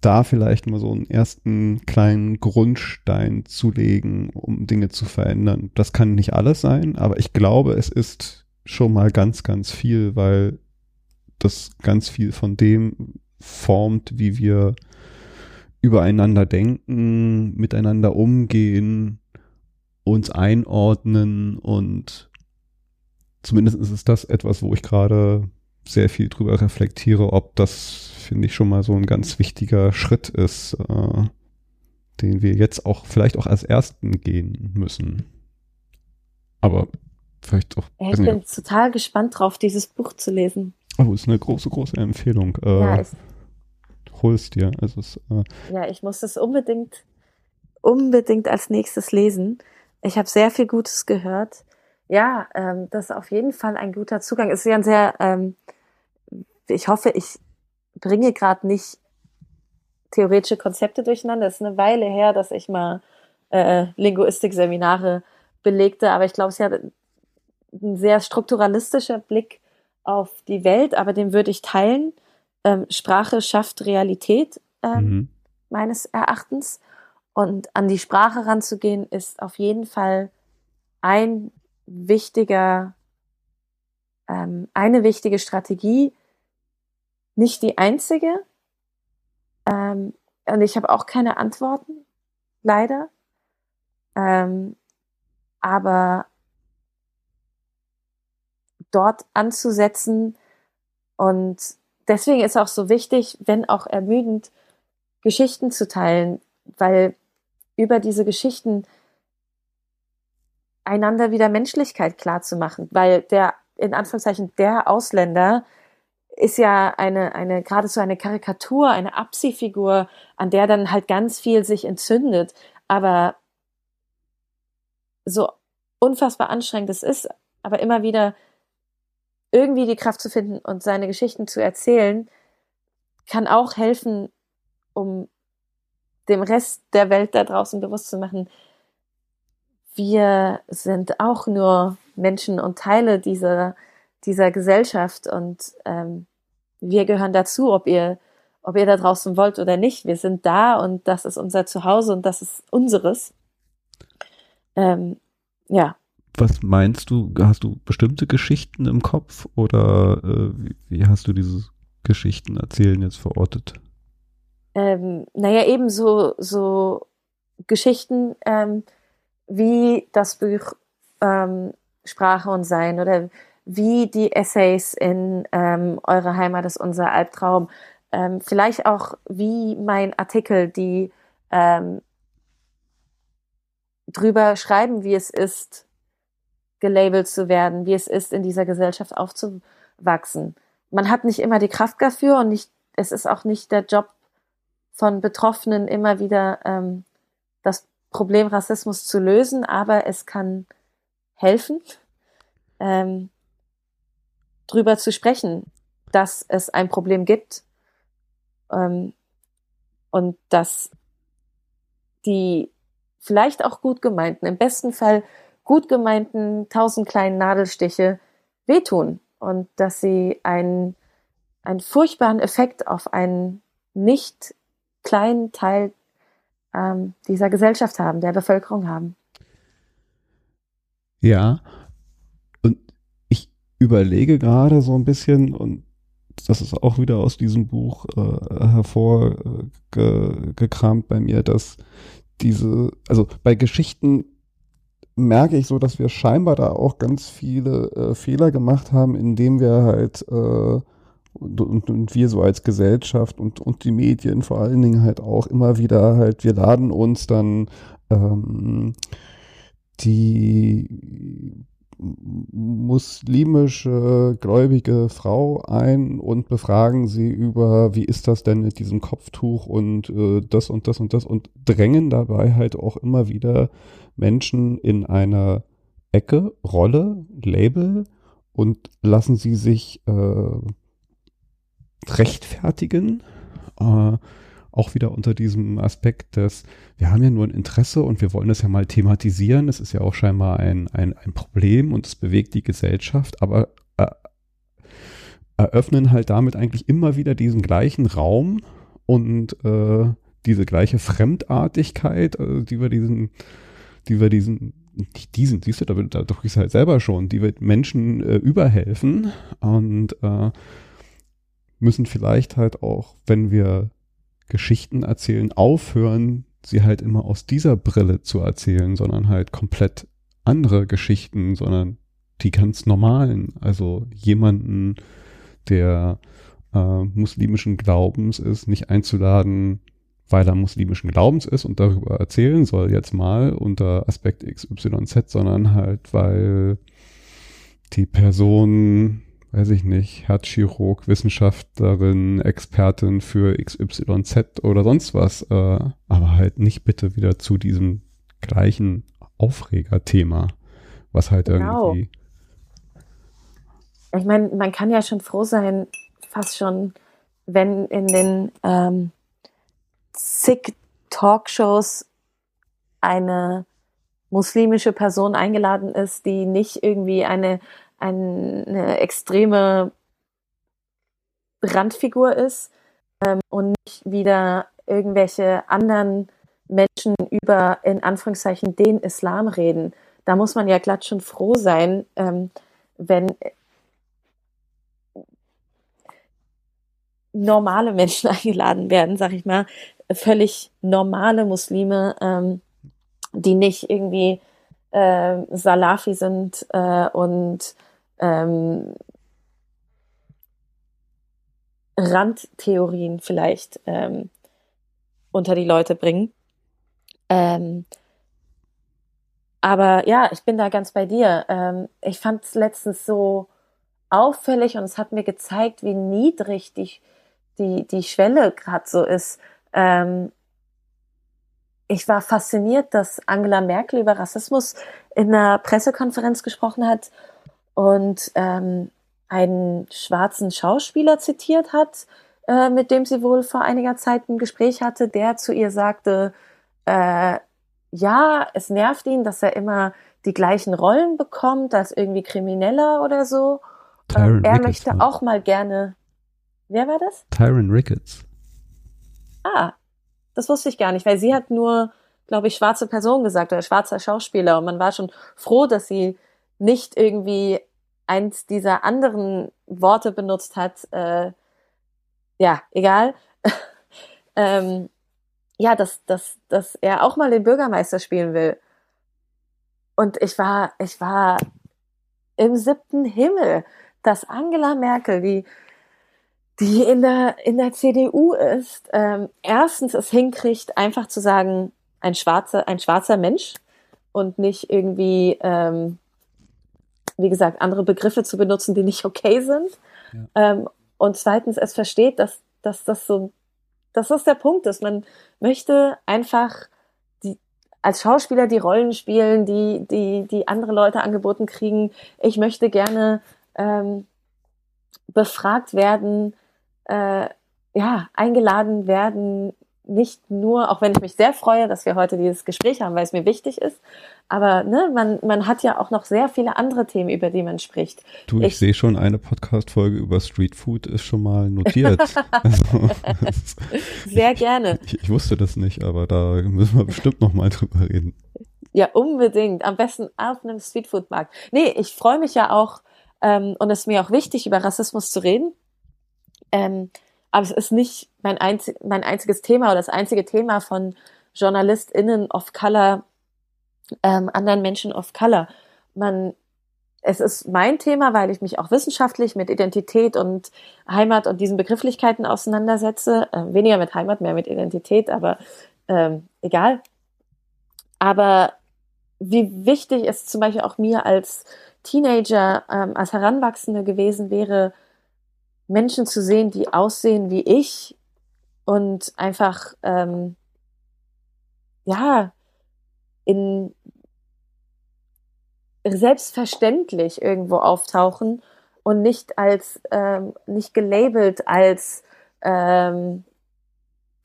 da vielleicht mal so einen ersten kleinen Grundstein zu legen, um Dinge zu verändern. Das kann nicht alles sein, aber ich glaube, es ist schon mal ganz, ganz viel, weil das ganz viel von dem formt, wie wir übereinander denken, miteinander umgehen, uns einordnen und zumindest ist es das etwas, wo ich gerade sehr viel drüber reflektiere, ob das finde ich schon mal so ein ganz wichtiger Schritt ist, äh, den wir jetzt auch vielleicht auch als ersten gehen müssen. Aber vielleicht auch. Ja, ich bin nicht. total gespannt drauf, dieses Buch zu lesen. Oh, ist eine große, große Empfehlung. Äh, ja, ist, holst dir. Also es, äh, ja, ich muss das unbedingt, unbedingt als nächstes lesen. Ich habe sehr viel Gutes gehört. Ja, ähm, das ist auf jeden Fall ein guter Zugang. Es ist ja ein sehr, ähm, ich hoffe, ich bringe gerade nicht theoretische Konzepte durcheinander. Es ist eine Weile her, dass ich mal äh, Linguistik-Seminare belegte, aber ich glaube, es ist ja ein sehr strukturalistischer Blick auf die Welt, aber den würde ich teilen. Ähm, Sprache schafft Realität ähm, mhm. meines Erachtens. Und an die Sprache ranzugehen, ist auf jeden Fall ein wichtiger, ähm, eine wichtige Strategie, nicht die einzige. Ähm, und ich habe auch keine Antworten, leider. Ähm, aber dort anzusetzen und deswegen ist auch so wichtig, wenn auch ermüdend, Geschichten zu teilen, weil über diese Geschichten einander wieder Menschlichkeit klar zu machen, weil der, in Anführungszeichen, der Ausländer ist ja eine, eine, geradezu eine Karikatur, eine Abziehfigur, an der dann halt ganz viel sich entzündet. Aber so unfassbar anstrengend es ist, aber immer wieder irgendwie die Kraft zu finden und seine Geschichten zu erzählen, kann auch helfen, um dem Rest der Welt da draußen bewusst zu machen, wir sind auch nur Menschen und Teile dieser, dieser Gesellschaft und ähm, wir gehören dazu, ob ihr, ob ihr da draußen wollt oder nicht. Wir sind da und das ist unser Zuhause und das ist unseres. Ähm, ja. Was meinst du? Hast du bestimmte Geschichten im Kopf oder äh, wie, wie, hast du diese Geschichten erzählen jetzt verortet? Ähm, naja, eben so, so Geschichten ähm, wie das Buch ähm, Sprache und Sein oder wie die Essays in ähm, Eure Heimat ist unser Albtraum, ähm, vielleicht auch wie mein Artikel, die ähm, drüber schreiben, wie es ist, gelabelt zu werden, wie es ist, in dieser Gesellschaft aufzuwachsen. Man hat nicht immer die Kraft dafür und nicht, es ist auch nicht der Job von Betroffenen, immer wieder ähm, das Problem Rassismus zu lösen, aber es kann helfen, ähm, drüber zu sprechen, dass es ein Problem gibt ähm, und dass die vielleicht auch gut gemeinten, im besten Fall gut gemeinten tausend kleinen Nadelstiche wehtun und dass sie einen, einen furchtbaren Effekt auf einen nicht kleinen Teil ähm, dieser Gesellschaft haben, der Bevölkerung haben. Ja, und ich überlege gerade so ein bisschen, und das ist auch wieder aus diesem Buch äh, hervorgekramt bei mir, dass diese, also bei Geschichten merke ich so, dass wir scheinbar da auch ganz viele äh, Fehler gemacht haben, indem wir halt äh, und, und, und, wir so als Gesellschaft und, und die Medien vor allen Dingen halt auch immer wieder halt, wir laden uns dann ähm, die muslimische gläubige Frau ein und befragen sie über, wie ist das denn mit diesem Kopftuch und äh, das und das und das und drängen dabei halt auch immer wieder Menschen in einer Ecke, Rolle, Label und lassen sie sich äh, rechtfertigen. Äh, auch wieder unter diesem Aspekt des, wir haben ja nur ein Interesse und wir wollen das ja mal thematisieren. Es ist ja auch scheinbar ein, ein, ein Problem und es bewegt die Gesellschaft, aber äh, eröffnen halt damit eigentlich immer wieder diesen gleichen Raum und äh, diese gleiche Fremdartigkeit, äh, die wir diesen, die wir diesen, diesen, siehst du, da, da doch ich halt selber schon, die wir Menschen äh, überhelfen und äh, müssen vielleicht halt auch, wenn wir Geschichten erzählen, aufhören, sie halt immer aus dieser Brille zu erzählen, sondern halt komplett andere Geschichten, sondern die ganz normalen. Also jemanden, der äh, muslimischen Glaubens ist, nicht einzuladen, weil er muslimischen Glaubens ist und darüber erzählen soll jetzt mal unter Aspekt XYZ, sondern halt, weil die Person weiß ich nicht, Herzchirurg, Wissenschaftlerin, Expertin für XYZ oder sonst was, äh, aber halt nicht bitte wieder zu diesem gleichen Aufregerthema, was halt genau. irgendwie. Ich meine, man kann ja schon froh sein, fast schon, wenn in den ähm, zig Talkshows eine muslimische Person eingeladen ist, die nicht irgendwie eine eine extreme Randfigur ist ähm, und nicht wieder irgendwelche anderen Menschen über, in Anführungszeichen, den Islam reden. Da muss man ja glatt schon froh sein, ähm, wenn normale Menschen eingeladen werden, sag ich mal, völlig normale Muslime, ähm, die nicht irgendwie äh, Salafi sind äh, und ähm, Randtheorien vielleicht ähm, unter die Leute bringen. Ähm, aber ja, ich bin da ganz bei dir. Ähm, ich fand es letztens so auffällig und es hat mir gezeigt, wie niedrig die, die, die Schwelle gerade so ist. Ähm, ich war fasziniert, dass Angela Merkel über Rassismus in einer Pressekonferenz gesprochen hat und ähm, einen schwarzen Schauspieler zitiert hat, äh, mit dem sie wohl vor einiger Zeit ein Gespräch hatte, der zu ihr sagte, äh, ja, es nervt ihn, dass er immer die gleichen Rollen bekommt als irgendwie Krimineller oder so. Ähm, er Ricketts möchte auch mal gerne. Wer war das? Tyron Ricketts. Ah, das wusste ich gar nicht, weil sie hat nur, glaube ich, schwarze Person gesagt oder schwarzer Schauspieler und man war schon froh, dass sie nicht irgendwie eins dieser anderen Worte benutzt hat. Äh, ja, egal. ähm, ja, dass, dass, dass er auch mal den Bürgermeister spielen will. Und ich war, ich war im siebten Himmel, dass Angela Merkel, die die in der, in der CDU ist, ähm, erstens es hinkriegt, einfach zu sagen, ein schwarzer, ein schwarzer Mensch und nicht irgendwie, ähm, wie gesagt, andere Begriffe zu benutzen, die nicht okay sind. Ja. Ähm, und zweitens es versteht, dass, dass das so, dass das der Punkt ist. Man möchte einfach die, als Schauspieler die Rollen spielen, die, die, die andere Leute angeboten kriegen. Ich möchte gerne ähm, befragt werden, äh, ja, eingeladen werden, nicht nur, auch wenn ich mich sehr freue, dass wir heute dieses Gespräch haben, weil es mir wichtig ist, aber ne, man, man hat ja auch noch sehr viele andere Themen, über die man spricht. Du, ich, ich sehe schon, eine Podcast-Folge über Streetfood ist schon mal notiert. also, sehr gerne. Ich, ich, wusste das nicht, aber da müssen wir bestimmt noch mal drüber reden. Ja, unbedingt. Am besten auf einem Streetfood-Markt. Nee, ich freue mich ja auch, ähm, und es ist mir auch wichtig, über Rassismus zu reden. Ähm, aber es ist nicht mein, einzig, mein einziges Thema oder das einzige Thema von JournalistInnen of Color, ähm, anderen Menschen of Color. Man, es ist mein Thema, weil ich mich auch wissenschaftlich mit Identität und Heimat und diesen Begrifflichkeiten auseinandersetze. Äh, weniger mit Heimat, mehr mit Identität, aber ähm, egal. Aber wie wichtig es zum Beispiel auch mir als Teenager, ähm, als Heranwachsende gewesen wäre, Menschen zu sehen, die aussehen wie ich und einfach ähm, ja in selbstverständlich irgendwo auftauchen und nicht als ähm, nicht gelabelt als ähm,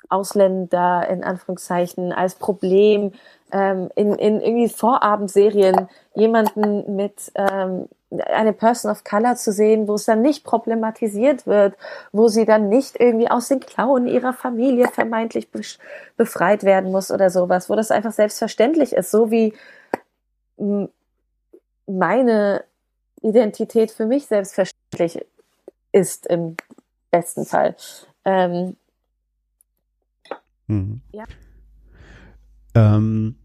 Ausländer in Anführungszeichen als Problem ähm, in, in irgendwie Vorabendserien jemanden mit ähm, eine Person of Color zu sehen, wo es dann nicht problematisiert wird, wo sie dann nicht irgendwie aus den Klauen ihrer Familie vermeintlich befreit werden muss oder sowas, wo das einfach selbstverständlich ist, so wie meine Identität für mich selbstverständlich ist im besten Fall. Ähm, mhm. Ja. Ähm,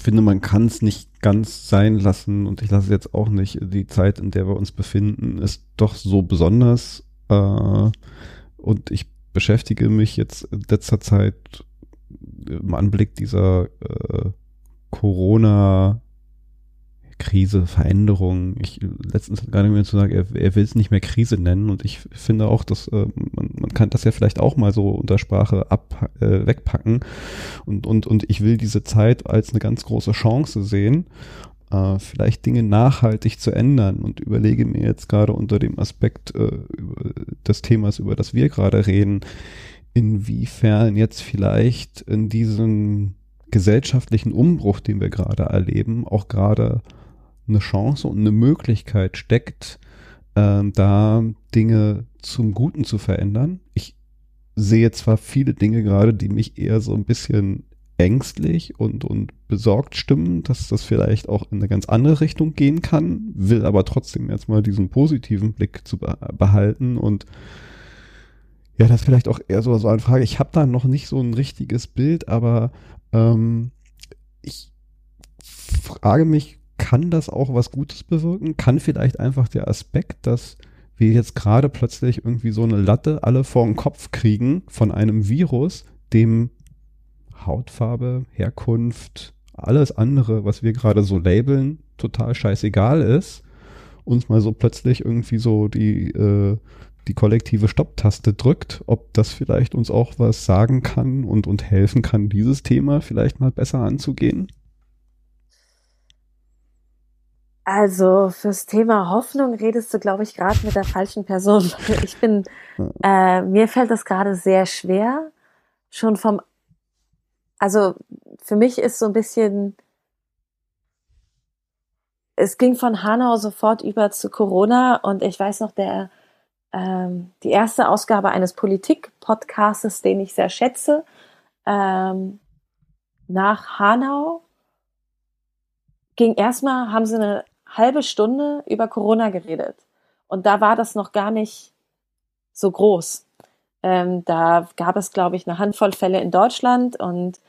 finde, man kann es nicht ganz sein lassen und ich lasse jetzt auch nicht. Die Zeit, in der wir uns befinden, ist doch so besonders. Äh, und ich beschäftige mich jetzt in letzter Zeit im Anblick dieser äh, Corona Krise, Veränderung. Ich letztens gar nicht mehr zu sagen, er, er will es nicht mehr Krise nennen. Und ich finde auch, dass äh, man, man kann das ja vielleicht auch mal so unter Sprache ab äh, wegpacken. Und und und ich will diese Zeit als eine ganz große Chance sehen, äh, vielleicht Dinge nachhaltig zu ändern. Und überlege mir jetzt gerade unter dem Aspekt äh, des Themas, über das wir gerade reden, inwiefern jetzt vielleicht in diesem gesellschaftlichen Umbruch, den wir gerade erleben, auch gerade eine Chance und eine Möglichkeit steckt, äh, da Dinge zum Guten zu verändern. Ich sehe zwar viele Dinge gerade, die mich eher so ein bisschen ängstlich und, und besorgt stimmen, dass das vielleicht auch in eine ganz andere Richtung gehen kann, will aber trotzdem jetzt mal diesen positiven Blick zu behalten und ja, das ist vielleicht auch eher so, so eine Frage. Ich habe da noch nicht so ein richtiges Bild, aber ähm, ich frage mich, kann das auch was Gutes bewirken? Kann vielleicht einfach der Aspekt, dass wir jetzt gerade plötzlich irgendwie so eine Latte alle vor den Kopf kriegen von einem Virus, dem Hautfarbe, Herkunft, alles andere, was wir gerade so labeln, total scheißegal ist, uns mal so plötzlich irgendwie so die, äh, die kollektive Stopptaste drückt, ob das vielleicht uns auch was sagen kann und, und helfen kann, dieses Thema vielleicht mal besser anzugehen? Also fürs Thema Hoffnung redest du, glaube ich, gerade mit der falschen Person. Ich bin, äh, mir fällt das gerade sehr schwer, schon vom, also für mich ist so ein bisschen, es ging von Hanau sofort über zu Corona und ich weiß noch, der ähm, die erste Ausgabe eines Politik-Podcastes, den ich sehr schätze, ähm, nach Hanau ging erstmal, haben sie eine halbe Stunde über Corona geredet. Und da war das noch gar nicht so groß. Ähm, da gab es, glaube ich, eine Handvoll Fälle in Deutschland und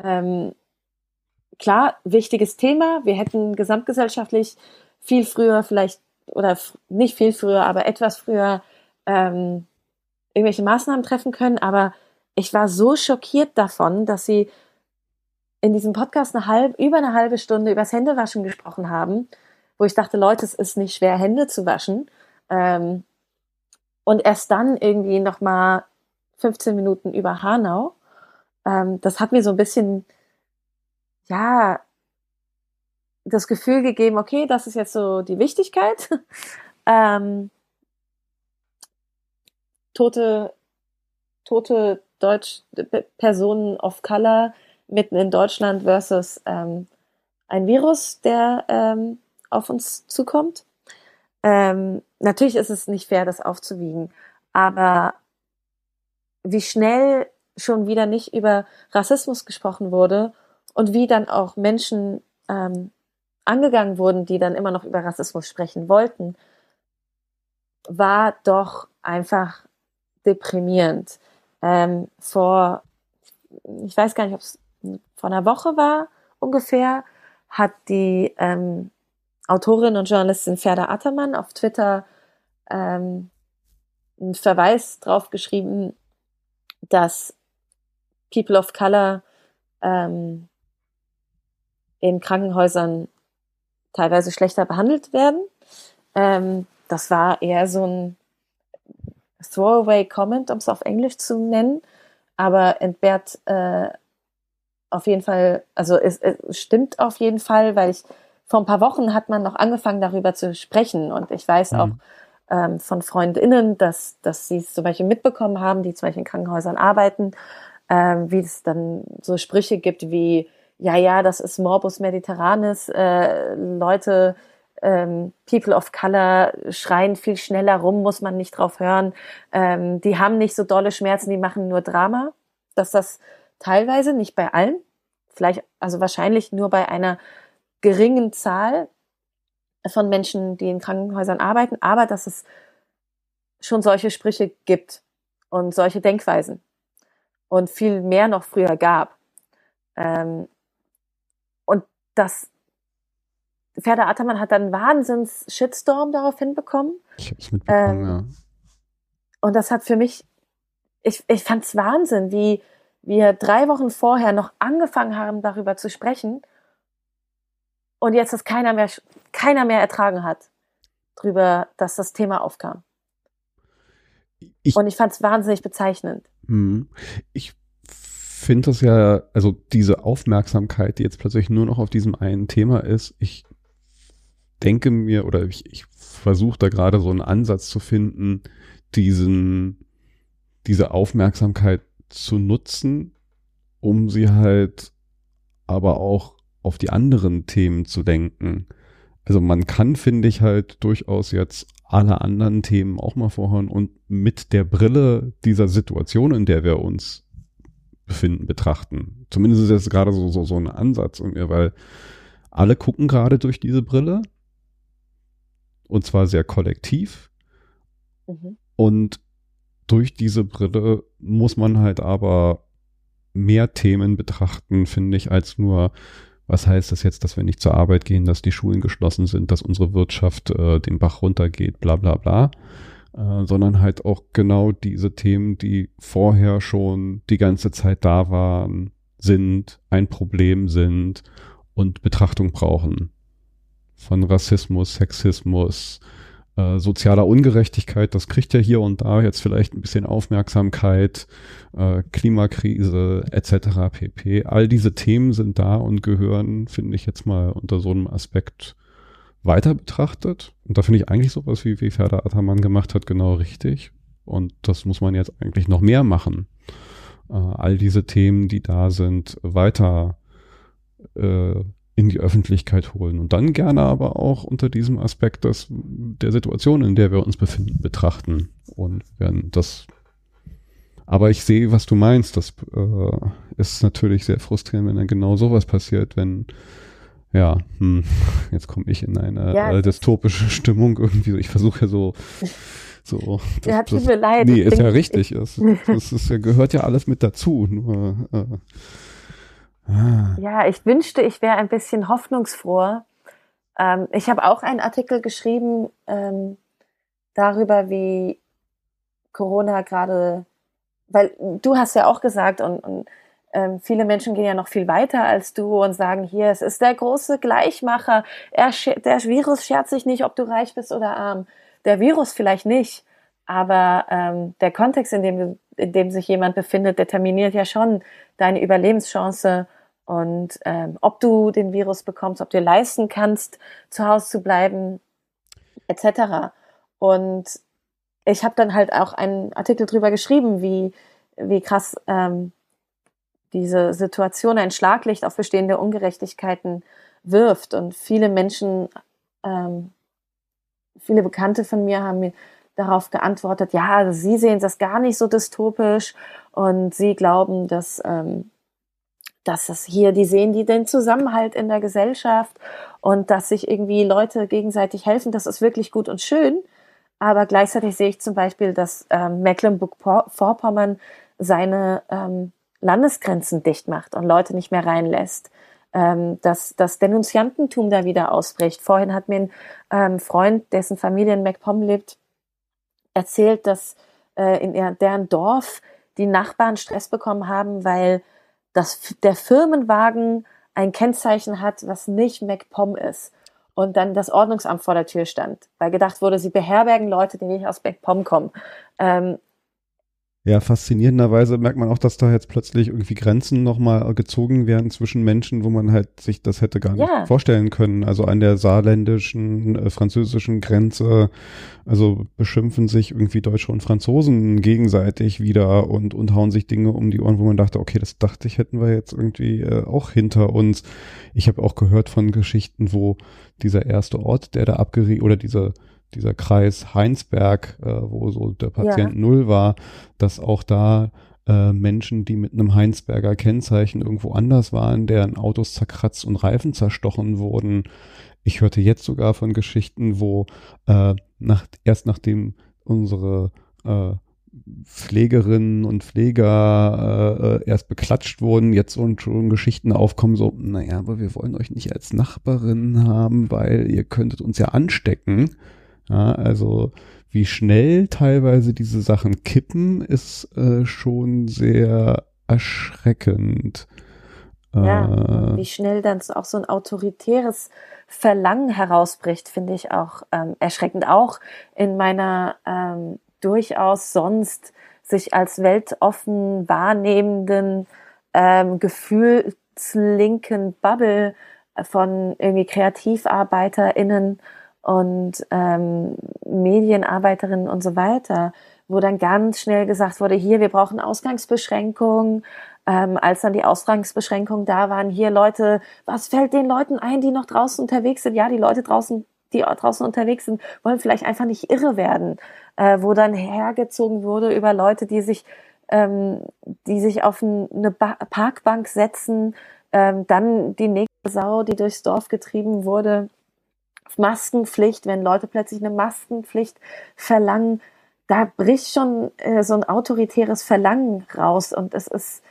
ähm, klar, wichtiges Thema. Wir hätten gesamtgesellschaftlich viel früher vielleicht oder nicht viel früher, aber etwas früher ähm, irgendwelche Maßnahmen treffen können. Aber ich war so schockiert davon, dass sie in diesem Podcast eine halb, über eine halbe Stunde übers Händewaschen gesprochen haben, wo ich dachte, Leute, es ist nicht schwer, Hände zu waschen. Ähm, und erst dann irgendwie nochmal 15 Minuten über Hanau. Ähm, das hat mir so ein bisschen, ja, das Gefühl gegeben, okay, das ist jetzt so die Wichtigkeit. ähm, tote, tote Deutsch Personen of Color mitten in Deutschland versus ähm, ein Virus, der ähm, auf uns zukommt. Ähm, natürlich ist es nicht fair, das aufzuwiegen, aber wie schnell schon wieder nicht über Rassismus gesprochen wurde und wie dann auch Menschen ähm, angegangen wurden, die dann immer noch über Rassismus sprechen wollten, war doch einfach deprimierend. Ähm, vor, ich weiß gar nicht, ob es vor einer Woche war ungefähr, hat die ähm, Autorin und Journalistin Ferda Attermann auf Twitter ähm, einen Verweis drauf geschrieben, dass People of Color ähm, in Krankenhäusern teilweise schlechter behandelt werden. Ähm, das war eher so ein Throwaway Comment, um es auf Englisch zu nennen, aber entbehrt äh, auf jeden Fall, also es, es stimmt auf jeden Fall, weil ich vor ein paar Wochen hat man noch angefangen, darüber zu sprechen. Und ich weiß mhm. auch ähm, von FreundInnen, dass, dass sie es zum Beispiel mitbekommen haben, die zum Beispiel in Krankenhäusern arbeiten, ähm, wie es dann so Sprüche gibt wie, ja, ja, das ist Morbus Mediterranis, äh, Leute, ähm, People of Color schreien viel schneller rum, muss man nicht drauf hören. Ähm, die haben nicht so dolle Schmerzen, die machen nur Drama. Dass das teilweise, nicht bei allen, vielleicht, also wahrscheinlich nur bei einer geringen Zahl von Menschen, die in Krankenhäusern arbeiten, aber dass es schon solche Sprüche gibt und solche Denkweisen und viel mehr noch früher gab. Ähm, das Ferda Attermann hat dann Wahnsinns Shitstorm darauf hinbekommen. Ich hab's mitbekommen, ähm, ja. Und das hat für mich, ich, ich fand's Wahnsinn, wie wir drei Wochen vorher noch angefangen haben, darüber zu sprechen und jetzt das keiner mehr, keiner mehr ertragen hat, drüber, dass das Thema aufkam. Ich, und ich fand es wahnsinnig bezeichnend. Hm. Ich finde das ja, also diese Aufmerksamkeit, die jetzt plötzlich nur noch auf diesem einen Thema ist, ich denke mir oder ich, ich versuche da gerade so einen Ansatz zu finden, diesen, diese Aufmerksamkeit zu nutzen, um sie halt aber auch auf die anderen Themen zu denken. Also man kann, finde ich, halt durchaus jetzt alle anderen Themen auch mal vorhören und mit der Brille dieser Situation, in der wir uns befinden, betrachten. Zumindest ist das gerade so, so, so ein Ansatz in mir, weil alle gucken gerade durch diese Brille und zwar sehr kollektiv. Mhm. Und durch diese Brille muss man halt aber mehr Themen betrachten, finde ich, als nur, was heißt das jetzt, dass wir nicht zur Arbeit gehen, dass die Schulen geschlossen sind, dass unsere Wirtschaft äh, den Bach runtergeht, bla bla bla, äh, sondern halt auch genau diese Themen, die vorher schon die ganze Zeit da waren, sind, ein Problem sind und Betrachtung brauchen. Von Rassismus, Sexismus, äh, sozialer Ungerechtigkeit, das kriegt ja hier und da jetzt vielleicht ein bisschen Aufmerksamkeit, äh, Klimakrise etc. pp. All diese Themen sind da und gehören, finde ich jetzt mal unter so einem Aspekt weiter betrachtet. Und da finde ich eigentlich sowas, wie, wie Ferda Ataman gemacht hat, genau richtig. Und das muss man jetzt eigentlich noch mehr machen. Äh, all diese Themen, die da sind, weiter äh, in die Öffentlichkeit holen. Und dann gerne aber auch unter diesem Aspekt des, der Situation, in der wir uns befinden, betrachten. Und werden das aber ich sehe, was du meinst. Das äh, ist natürlich sehr frustrierend, wenn dann genau sowas passiert, wenn ja, hm, jetzt komme ich in eine ja, äh, dystopische Stimmung irgendwie. Ich versuche ja so, so. Das, ja, tut mir leid. Nee, ist ja richtig. Es, das ist, gehört ja alles mit dazu. Nur, äh, ah. Ja, ich wünschte, ich wäre ein bisschen hoffnungsfroher. Ähm, ich habe auch einen Artikel geschrieben ähm, darüber, wie Corona gerade, weil du hast ja auch gesagt und, und ähm, viele Menschen gehen ja noch viel weiter als du und sagen, hier, es ist der große Gleichmacher. Er, der Virus schert sich nicht, ob du reich bist oder arm. Der Virus vielleicht nicht, aber ähm, der Kontext, in dem, in dem sich jemand befindet, determiniert ja schon deine Überlebenschance und ähm, ob du den Virus bekommst, ob du leisten kannst, zu Hause zu bleiben, etc. Und ich habe dann halt auch einen Artikel drüber geschrieben, wie, wie krass ähm, diese Situation ein Schlaglicht auf bestehende Ungerechtigkeiten wirft. Und viele Menschen, ähm, viele Bekannte von mir haben mir darauf geantwortet, ja, also sie sehen das gar nicht so dystopisch und sie glauben, dass, ähm, dass das hier, die sehen die den Zusammenhalt in der Gesellschaft und dass sich irgendwie Leute gegenseitig helfen, das ist wirklich gut und schön. Aber gleichzeitig sehe ich zum Beispiel, dass ähm, Mecklenburg-Vorpommern seine ähm, Landesgrenzen dicht macht und Leute nicht mehr reinlässt. Ähm, dass das Denunziantentum da wieder ausbricht. Vorhin hat mir ein ähm, Freund, dessen Familie in MacPom lebt, erzählt, dass äh, in deren Dorf die Nachbarn Stress bekommen haben, weil das, der Firmenwagen ein Kennzeichen hat, was nicht MacPom ist. Und dann das Ordnungsamt vor der Tür stand, weil gedacht wurde, sie beherbergen Leute, die nicht aus MacPom kommen. Ähm, ja, faszinierenderweise merkt man auch, dass da jetzt plötzlich irgendwie Grenzen nochmal gezogen werden zwischen Menschen, wo man halt sich das hätte gar nicht ja. vorstellen können. Also an der saarländischen, äh, französischen Grenze, also beschimpfen sich irgendwie Deutsche und Franzosen gegenseitig wieder und, und hauen sich Dinge um die Ohren, wo man dachte, okay, das dachte ich, hätten wir jetzt irgendwie äh, auch hinter uns. Ich habe auch gehört von Geschichten, wo dieser erste Ort, der da abgeriegelt, oder dieser dieser Kreis Heinsberg, äh, wo so der Patient ja. Null war, dass auch da äh, Menschen, die mit einem Heinsberger Kennzeichen irgendwo anders waren, deren Autos zerkratzt und Reifen zerstochen wurden. Ich hörte jetzt sogar von Geschichten, wo äh, nach, erst nachdem unsere äh, Pflegerinnen und Pfleger äh, äh erst beklatscht wurden, jetzt und schon Geschichten aufkommen, so, naja, aber wir wollen euch nicht als Nachbarin haben, weil ihr könntet uns ja anstecken. Ja, also wie schnell teilweise diese Sachen kippen, ist äh, schon sehr erschreckend. Ja, äh, wie schnell dann auch so ein autoritäres Verlangen herausbricht, finde ich auch ähm, erschreckend. Auch in meiner ähm, durchaus sonst sich als weltoffen wahrnehmenden ähm, gefühlslinken Bubble von irgendwie KreativarbeiterInnen und ähm, Medienarbeiterinnen und so weiter, wo dann ganz schnell gesagt wurde, hier, wir brauchen Ausgangsbeschränkungen. Ähm, als dann die Ausgangsbeschränkungen da waren, hier Leute, was fällt den Leuten ein, die noch draußen unterwegs sind? Ja, die Leute draußen die draußen unterwegs sind, wollen vielleicht einfach nicht irre werden, äh, wo dann hergezogen wurde über Leute, die sich, ähm, die sich auf eine ba Parkbank setzen, ähm, dann die nächste Sau, die durchs Dorf getrieben wurde, Maskenpflicht, wenn Leute plötzlich eine Maskenpflicht verlangen, da bricht schon äh, so ein autoritäres Verlangen raus und es ist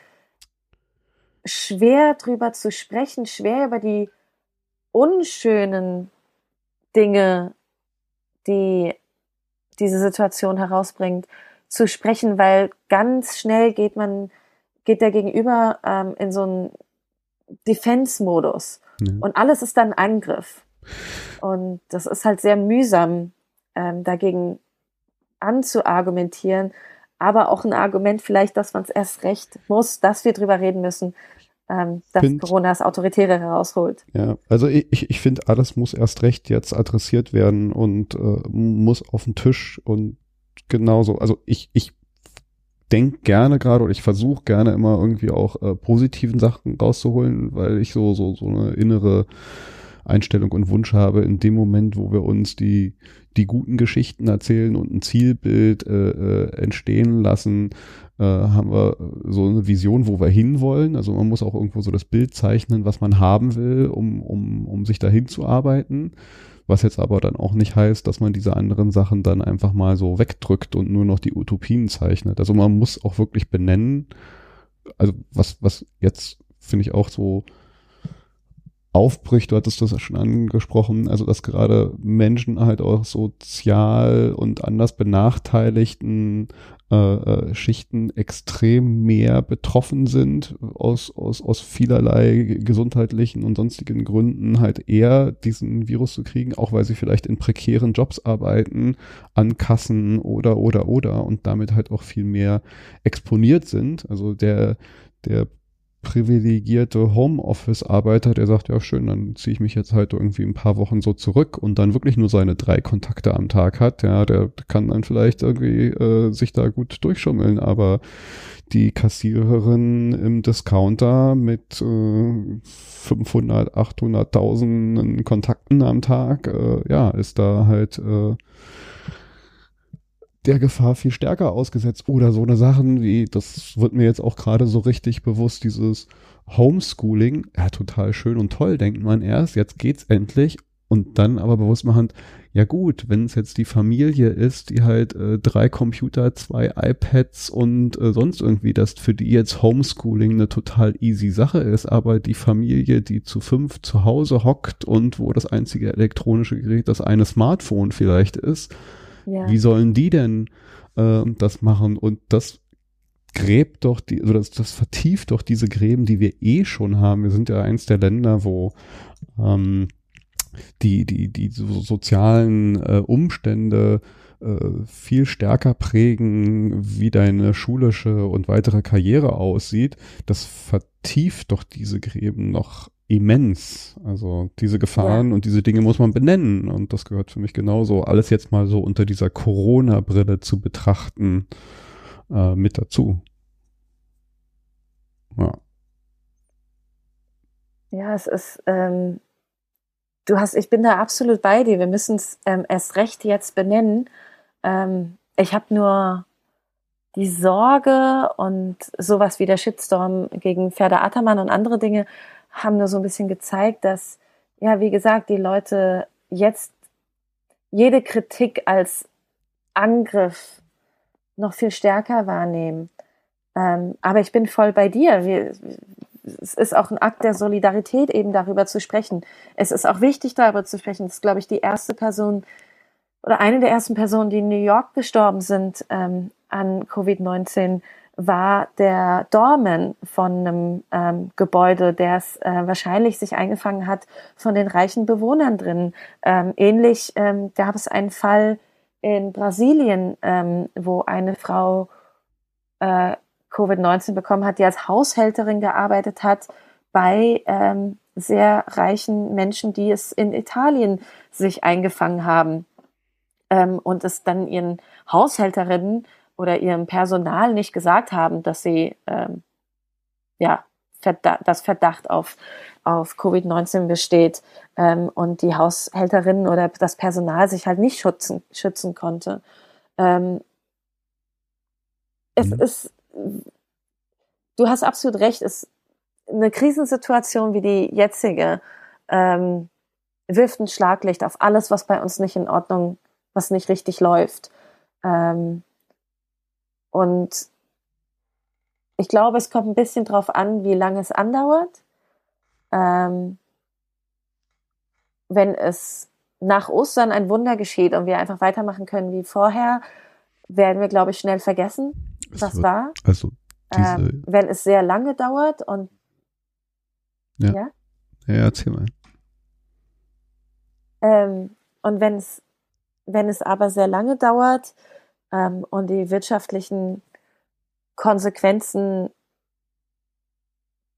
schwer drüber zu sprechen, schwer über die unschönen Dinge, die diese Situation herausbringt, zu sprechen, weil ganz schnell geht man, geht der Gegenüber ähm, in so einen Defense-Modus ja. und alles ist dann Angriff. Und das ist halt sehr mühsam, ähm, dagegen anzuargumentieren, aber auch ein Argument vielleicht, dass man es erst recht muss, dass wir drüber reden müssen, ähm, dass find, Corona das Autoritäre herausholt. Ja, also ich, ich finde, alles muss erst recht jetzt adressiert werden und äh, muss auf den Tisch und genauso. Also ich, ich denke gerne gerade oder ich versuche gerne immer irgendwie auch äh, positiven Sachen rauszuholen, weil ich so, so, so eine innere Einstellung und Wunsch habe, in dem Moment, wo wir uns die, die guten Geschichten erzählen und ein Zielbild äh, äh, entstehen lassen, äh, haben wir so eine Vision, wo wir hinwollen. Also man muss auch irgendwo so das Bild zeichnen, was man haben will, um, um, um sich dahin zu arbeiten. Was jetzt aber dann auch nicht heißt, dass man diese anderen Sachen dann einfach mal so wegdrückt und nur noch die Utopien zeichnet. Also man muss auch wirklich benennen, also was, was jetzt finde ich auch so aufbricht, du hattest das ja schon angesprochen, also dass gerade Menschen halt auch sozial und anders benachteiligten äh, äh, Schichten extrem mehr betroffen sind aus, aus, aus vielerlei gesundheitlichen und sonstigen Gründen halt eher diesen Virus zu kriegen, auch weil sie vielleicht in prekären Jobs arbeiten, an Kassen oder oder oder und damit halt auch viel mehr exponiert sind. Also der der privilegierte Homeoffice-Arbeiter, der sagt, ja schön, dann ziehe ich mich jetzt halt irgendwie ein paar Wochen so zurück und dann wirklich nur seine drei Kontakte am Tag hat, ja, der kann dann vielleicht irgendwie äh, sich da gut durchschummeln, aber die Kassiererin im Discounter mit äh, 500, 800.000 Kontakten am Tag, äh, ja, ist da halt äh, der Gefahr viel stärker ausgesetzt. Oder so eine Sachen wie, das wird mir jetzt auch gerade so richtig bewusst, dieses Homeschooling, ja, total schön und toll, denkt man erst, jetzt geht's endlich. Und dann aber bewusst machen, ja gut, wenn es jetzt die Familie ist, die halt äh, drei Computer, zwei iPads und äh, sonst irgendwie, dass für die jetzt Homeschooling eine total easy Sache ist, aber die Familie, die zu fünf zu Hause hockt und wo das einzige elektronische Gerät das eine Smartphone vielleicht ist, ja. Wie sollen die denn äh, das machen? Und das gräbt doch die, oder das, das vertieft doch diese Gräben, die wir eh schon haben. Wir sind ja eins der Länder, wo ähm, die, die, die so sozialen äh, Umstände äh, viel stärker prägen, wie deine schulische und weitere Karriere aussieht. Das vertieft doch diese Gräben noch immens. Also diese Gefahren ja. und diese Dinge muss man benennen. Und das gehört für mich genauso. Alles jetzt mal so unter dieser Corona-Brille zu betrachten, äh, mit dazu. Ja. Ja, es ist, ähm, du hast, ich bin da absolut bei dir. Wir müssen es ähm, erst recht jetzt benennen. Ähm, ich habe nur die Sorge und sowas wie der Shitstorm gegen Ferda Ataman und andere Dinge haben nur so ein bisschen gezeigt, dass, ja, wie gesagt, die Leute jetzt jede Kritik als Angriff noch viel stärker wahrnehmen. Ähm, aber ich bin voll bei dir. Wir, es ist auch ein Akt der Solidarität, eben darüber zu sprechen. Es ist auch wichtig, darüber zu sprechen. Das ist, glaube ich, die erste Person oder eine der ersten Personen, die in New York gestorben sind ähm, an Covid-19, war der Dorman von einem ähm, Gebäude, der es äh, wahrscheinlich sich eingefangen hat von den reichen Bewohnern drin. Ähm, ähnlich ähm, gab es einen Fall in Brasilien, ähm, wo eine Frau äh, Covid-19 bekommen hat, die als Haushälterin gearbeitet hat bei ähm, sehr reichen Menschen, die es in Italien sich eingefangen haben ähm, und es dann ihren Haushälterinnen oder ihrem Personal nicht gesagt haben, dass sie ähm, ja Verdacht, dass Verdacht auf, auf Covid-19 besteht ähm, und die Haushälterinnen oder das Personal sich halt nicht schützen, schützen konnte. Ähm, es mhm. ist, du hast absolut recht, es eine Krisensituation wie die jetzige ähm, wirft ein Schlaglicht auf alles, was bei uns nicht in Ordnung, was nicht richtig läuft. Ähm, und ich glaube, es kommt ein bisschen drauf an, wie lange es andauert. Ähm, wenn es nach Ostern ein Wunder geschieht und wir einfach weitermachen können wie vorher, werden wir, glaube ich, schnell vergessen, was wird, war. Also diese ähm, wenn es sehr lange dauert und ja, ja, ja erzähl mal. Ähm, und wenn es wenn es aber sehr lange dauert ähm, und die wirtschaftlichen Konsequenzen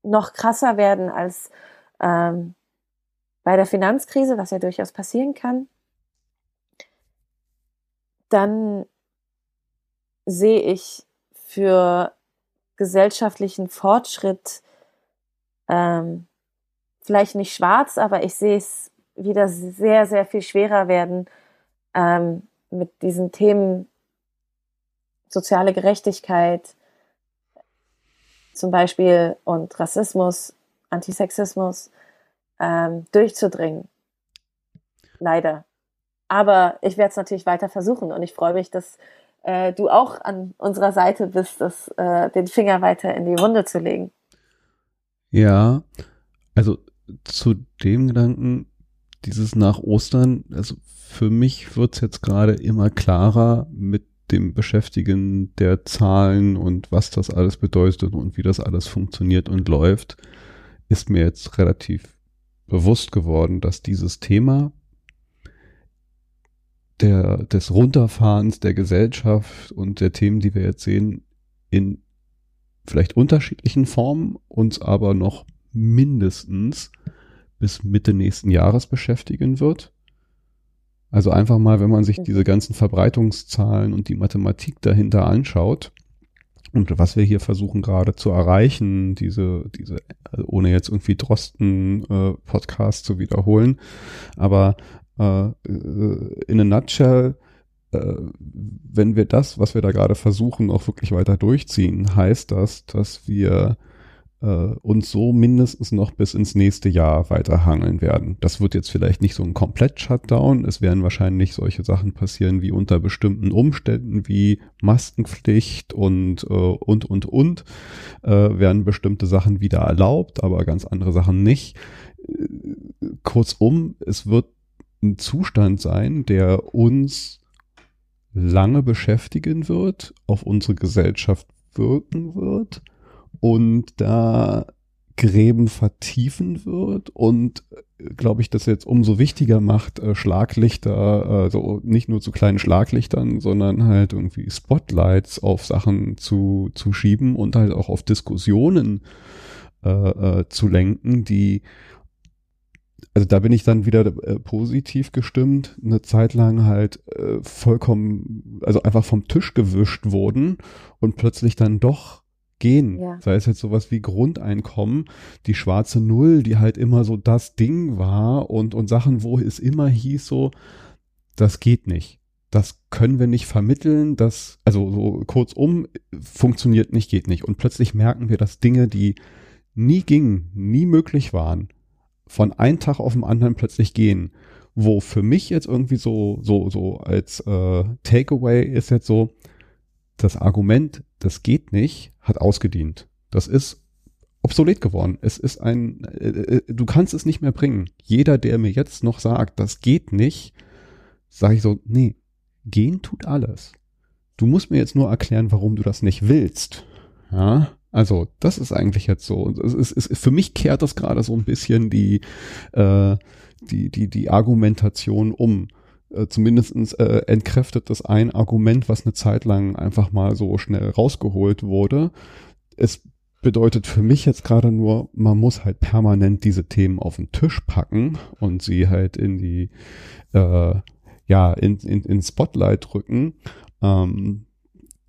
noch krasser werden als ähm, bei der Finanzkrise, was ja durchaus passieren kann, dann sehe ich für gesellschaftlichen Fortschritt ähm, vielleicht nicht schwarz, aber ich sehe es wieder sehr, sehr viel schwerer werden ähm, mit diesen Themen soziale Gerechtigkeit, zum Beispiel und Rassismus, Antisexismus ähm, durchzudringen. Leider. Aber ich werde es natürlich weiter versuchen und ich freue mich, dass äh, du auch an unserer Seite bist, das, äh, den Finger weiter in die Wunde zu legen. Ja, also zu dem Gedanken, dieses nach Ostern, also für mich wird es jetzt gerade immer klarer mit dem Beschäftigen der Zahlen und was das alles bedeutet und wie das alles funktioniert und läuft, ist mir jetzt relativ bewusst geworden, dass dieses Thema der, des Runterfahrens der Gesellschaft und der Themen, die wir jetzt sehen, in vielleicht unterschiedlichen Formen uns aber noch mindestens bis Mitte nächsten Jahres beschäftigen wird. Also einfach mal, wenn man sich diese ganzen Verbreitungszahlen und die Mathematik dahinter anschaut und was wir hier versuchen gerade zu erreichen, diese, diese, ohne jetzt irgendwie Drosten äh, zu wiederholen, aber äh, in a nutshell, äh, wenn wir das, was wir da gerade versuchen, auch wirklich weiter durchziehen, heißt das, dass wir äh, uns so mindestens noch bis ins nächste Jahr weiterhangeln werden. Das wird jetzt vielleicht nicht so ein Komplett-Shutdown. Es werden wahrscheinlich solche Sachen passieren wie unter bestimmten Umständen wie Maskenpflicht und äh, und und und äh, werden bestimmte Sachen wieder erlaubt, aber ganz andere Sachen nicht. Kurzum, es wird ein Zustand sein, der uns lange beschäftigen wird, auf unsere Gesellschaft wirken wird und da Gräben vertiefen wird und äh, glaube ich, das jetzt umso wichtiger macht, äh, Schlaglichter, also nicht nur zu kleinen Schlaglichtern, sondern halt irgendwie Spotlights auf Sachen zu, zu schieben und halt auch auf Diskussionen äh, äh, zu lenken, die also da bin ich dann wieder äh, positiv gestimmt, eine Zeit lang halt äh, vollkommen, also einfach vom Tisch gewischt wurden und plötzlich dann doch gehen. Ja. Sei es jetzt sowas wie Grundeinkommen, die schwarze Null, die halt immer so das Ding war und, und Sachen, wo es immer hieß so, das geht nicht. Das können wir nicht vermitteln, das, also so kurzum, funktioniert nicht, geht nicht. Und plötzlich merken wir, dass Dinge, die nie gingen, nie möglich waren, von einem Tag auf den anderen plötzlich gehen. Wo für mich jetzt irgendwie so, so, so als äh, Takeaway ist jetzt so, das Argument, das geht nicht, hat ausgedient. Das ist obsolet geworden. Es ist ein, äh, äh, du kannst es nicht mehr bringen. Jeder, der mir jetzt noch sagt, das geht nicht, sage ich so, nee, gehen tut alles. Du musst mir jetzt nur erklären, warum du das nicht willst. Ja, also das ist eigentlich jetzt so. Es ist, es ist, für mich kehrt das gerade so ein bisschen die, äh, die, die, die Argumentation um. Äh, zumindestens äh, entkräftet das ein Argument, was eine Zeit lang einfach mal so schnell rausgeholt wurde. Es bedeutet für mich jetzt gerade nur, man muss halt permanent diese Themen auf den Tisch packen und sie halt in die, äh, ja, in, in, in Spotlight drücken. Ähm,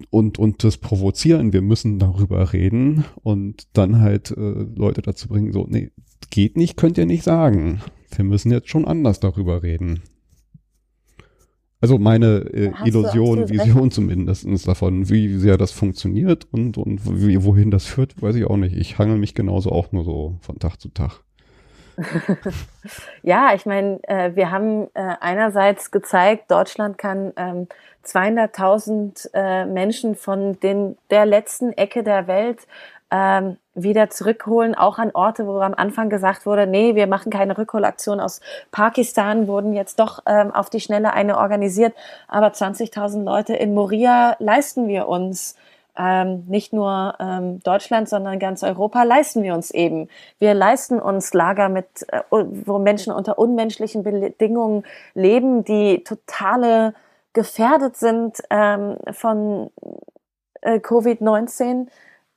und, und das provozieren, wir müssen darüber reden und dann halt äh, Leute dazu bringen, so, nee, geht nicht, könnt ihr nicht sagen. Wir müssen jetzt schon anders darüber reden. Also meine äh, Illusion, Vision recht. zumindest davon, wie sehr das funktioniert und, und wie, wohin das führt, weiß ich auch nicht. Ich hangel mich genauso auch nur so von Tag zu Tag. ja, ich meine, äh, wir haben äh, einerseits gezeigt, Deutschland kann ähm, 200.000 äh, Menschen von den, der letzten Ecke der Welt ähm, wieder zurückholen, auch an Orte, wo am Anfang gesagt wurde, nee, wir machen keine Rückholaktion aus Pakistan, wurden jetzt doch ähm, auf die Schnelle eine organisiert, aber 20.000 Leute in Moria leisten wir uns. Ähm, nicht nur ähm, Deutschland, sondern ganz Europa leisten wir uns eben. Wir leisten uns Lager mit, äh, wo Menschen unter unmenschlichen Bedingungen leben, die totale gefährdet sind ähm, von äh, Covid-19.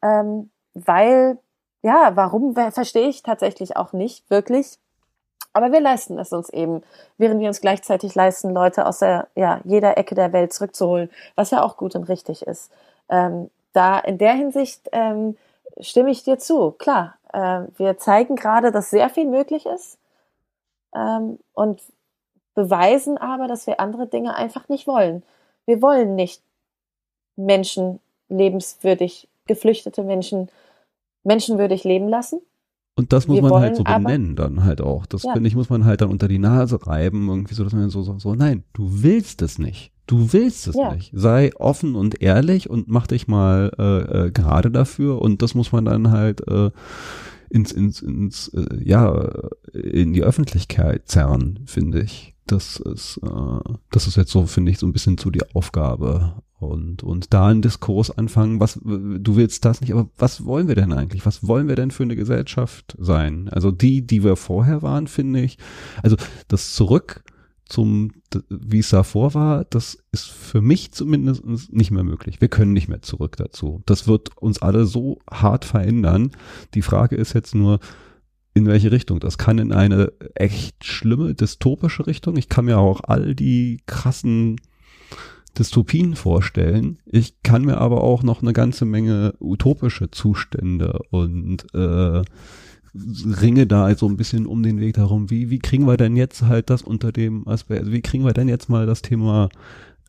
Ähm, weil, ja, warum, verstehe ich tatsächlich auch nicht wirklich. Aber wir leisten es uns eben, während wir uns gleichzeitig leisten, Leute aus der, ja, jeder Ecke der Welt zurückzuholen, was ja auch gut und richtig ist. Ähm, da in der Hinsicht ähm, stimme ich dir zu. Klar, äh, wir zeigen gerade, dass sehr viel möglich ist ähm, und beweisen aber, dass wir andere Dinge einfach nicht wollen. Wir wollen nicht Menschen lebenswürdig, geflüchtete Menschen menschenwürdig leben lassen. Und das muss wir man halt so benennen aber, dann halt auch. Das ja. finde ich, muss man halt dann unter die Nase reiben, irgendwie so, dass man so, so, so nein, du willst es nicht. Du willst es ja. nicht. Sei offen und ehrlich und mach dich mal äh, äh, gerade dafür. Und das muss man dann halt äh, ins, ins, ins, äh, ja, in die Öffentlichkeit zerren, finde ich. Das ist, äh, das ist jetzt so, finde ich, so ein bisschen so die Aufgabe und, und da einen Diskurs anfangen, was, du willst das nicht, aber was wollen wir denn eigentlich? Was wollen wir denn für eine Gesellschaft sein? Also die, die wir vorher waren, finde ich, also das zurück zum, wie es davor war, das ist für mich zumindest nicht mehr möglich. Wir können nicht mehr zurück dazu. Das wird uns alle so hart verändern. Die Frage ist jetzt nur, in welche Richtung. Das kann in eine echt schlimme, dystopische Richtung. Ich kann mir auch all die krassen Dystopien vorstellen. Ich kann mir aber auch noch eine ganze Menge utopische Zustände und äh, ringe da so ein bisschen um den Weg darum, wie, wie kriegen wir denn jetzt halt das unter dem Aspekt, also wie kriegen wir denn jetzt mal das Thema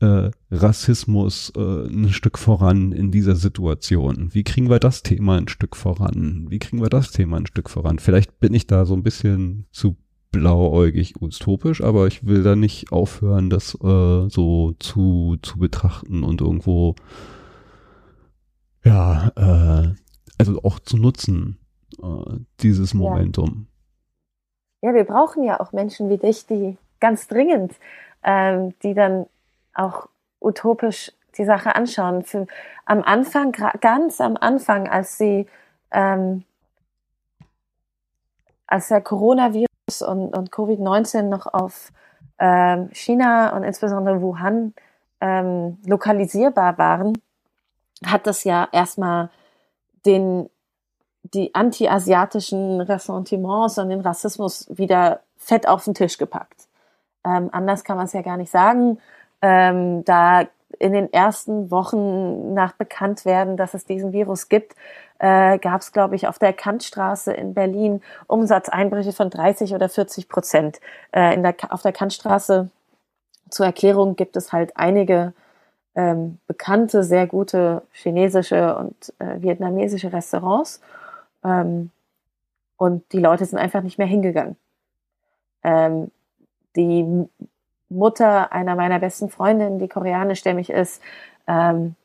äh, Rassismus äh, ein Stück voran in dieser Situation? Wie kriegen wir das Thema ein Stück voran? Wie kriegen wir das Thema ein Stück voran? Vielleicht bin ich da so ein bisschen zu blauäugig utopisch, aber ich will da nicht aufhören, das äh, so zu, zu betrachten und irgendwo ja, äh, also auch zu nutzen, äh, dieses Momentum. Ja. ja. wir brauchen ja auch Menschen wie dich, die ganz dringend, ähm, die dann auch utopisch die Sache anschauen. Für, am Anfang, ganz am Anfang, als sie ähm, als der Coronavirus und, und Covid-19 noch auf ähm, China und insbesondere Wuhan ähm, lokalisierbar waren, hat das ja erstmal den, die anti-asiatischen Ressentiments und den Rassismus wieder fett auf den Tisch gepackt. Ähm, anders kann man es ja gar nicht sagen. Ähm, da in den ersten Wochen nach Bekanntwerden, dass es diesen Virus gibt, äh, gab es, glaube ich, auf der Kantstraße in Berlin Umsatzeinbrüche von 30 oder 40 Prozent. Äh, in der, auf der Kantstraße zur Erklärung gibt es halt einige ähm, bekannte, sehr gute chinesische und äh, vietnamesische Restaurants. Ähm, und die Leute sind einfach nicht mehr hingegangen. Ähm, die Mutter einer meiner besten Freundinnen, die koreanischstämmig ist, ähm,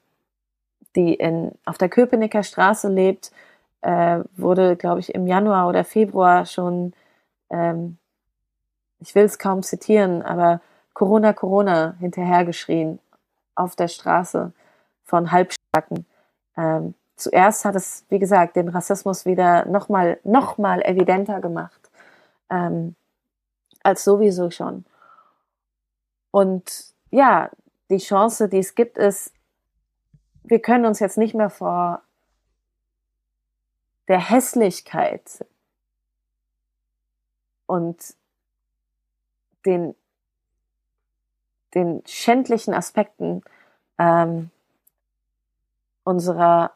die in, auf der Köpenicker Straße lebt, äh, wurde, glaube ich, im Januar oder Februar schon, ähm, ich will es kaum zitieren, aber Corona, Corona hinterhergeschrien auf der Straße von Halbstarken. Ähm, zuerst hat es, wie gesagt, den Rassismus wieder nochmal noch mal evidenter gemacht, ähm, als sowieso schon. Und ja, die Chance, die es gibt, ist, wir können uns jetzt nicht mehr vor der Hässlichkeit und den, den schändlichen Aspekten ähm, unserer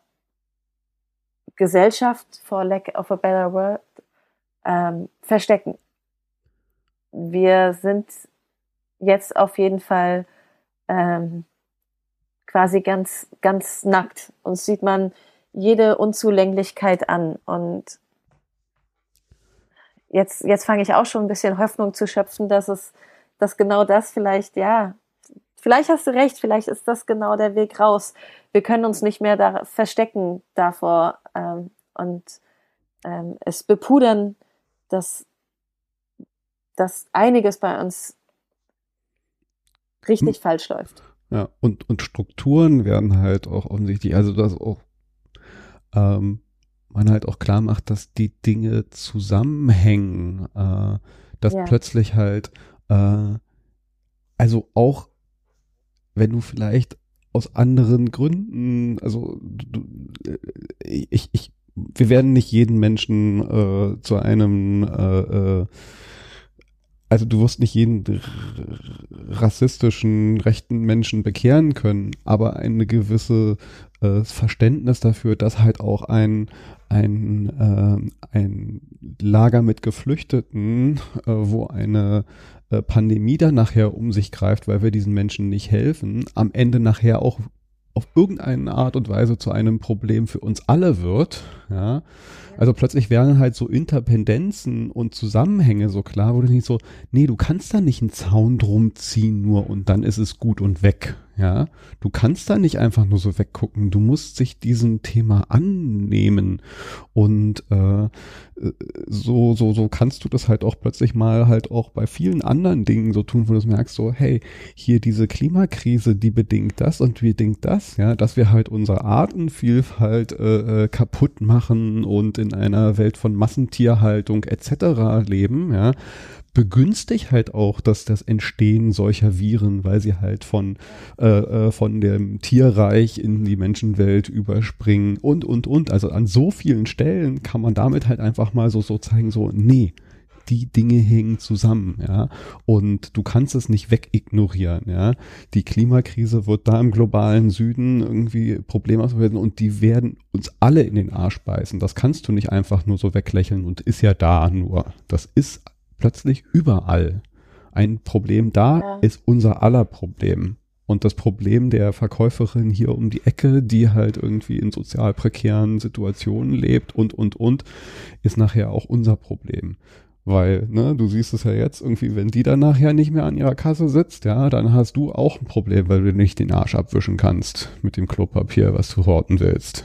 Gesellschaft, for lack of a better word, ähm, verstecken. Wir sind jetzt auf jeden Fall ähm, quasi ganz, ganz nackt. Uns sieht man jede Unzulänglichkeit an. Und jetzt, jetzt fange ich auch schon ein bisschen Hoffnung zu schöpfen, dass es, dass genau das vielleicht, ja, vielleicht hast du recht, vielleicht ist das genau der Weg raus. Wir können uns nicht mehr da verstecken davor ähm, und ähm, es bepudern, dass, dass einiges bei uns richtig hm. falsch läuft. Ja, und, und Strukturen werden halt auch offensichtlich, also das auch ähm, man halt auch klar macht, dass die Dinge zusammenhängen, äh, dass ja. plötzlich halt, äh, also auch wenn du vielleicht aus anderen Gründen, also du, äh, ich, ich, wir werden nicht jeden Menschen äh, zu einem äh, äh, also du wirst nicht jeden rassistischen rechten Menschen bekehren können, aber eine gewisse äh, Verständnis dafür, dass halt auch ein ein, äh, ein Lager mit Geflüchteten, äh, wo eine äh, Pandemie dann nachher um sich greift, weil wir diesen Menschen nicht helfen, am Ende nachher auch auf irgendeine Art und Weise zu einem Problem für uns alle wird, ja, also plötzlich werden halt so Interpendenzen und Zusammenhänge so klar, wo du nicht so, nee, du kannst da nicht einen Zaun drum ziehen nur und dann ist es gut und weg. Ja, du kannst da nicht einfach nur so weggucken. Du musst sich diesem Thema annehmen und äh, so so so kannst du das halt auch plötzlich mal halt auch bei vielen anderen Dingen so tun, wo du merkst so, hey, hier diese Klimakrise, die bedingt das und bedingt das, ja, dass wir halt unsere Artenvielfalt äh, äh kaputt machen und in einer Welt von Massentierhaltung etc. leben, ja, begünstigt halt auch dass das Entstehen solcher Viren, weil sie halt von, äh, äh, von dem Tierreich in die Menschenwelt überspringen und, und, und. Also an so vielen Stellen kann man damit halt einfach mal so, so zeigen, so, nee, die Dinge hängen zusammen, ja. Und du kannst es nicht wegignorieren, ja. Die Klimakrise wird da im globalen Süden irgendwie Probleme werden und die werden uns alle in den Arsch beißen. Das kannst du nicht einfach nur so weglächeln und ist ja da nur. Das ist plötzlich überall. Ein Problem da ja. ist unser aller Problem. Und das Problem der Verkäuferin hier um die Ecke, die halt irgendwie in sozial prekären Situationen lebt und, und, und, ist nachher auch unser Problem. Weil, ne, du siehst es ja jetzt irgendwie, wenn die dann nachher nicht mehr an ihrer Kasse sitzt, ja, dann hast du auch ein Problem, weil du nicht den Arsch abwischen kannst mit dem Klopapier, was du horten willst.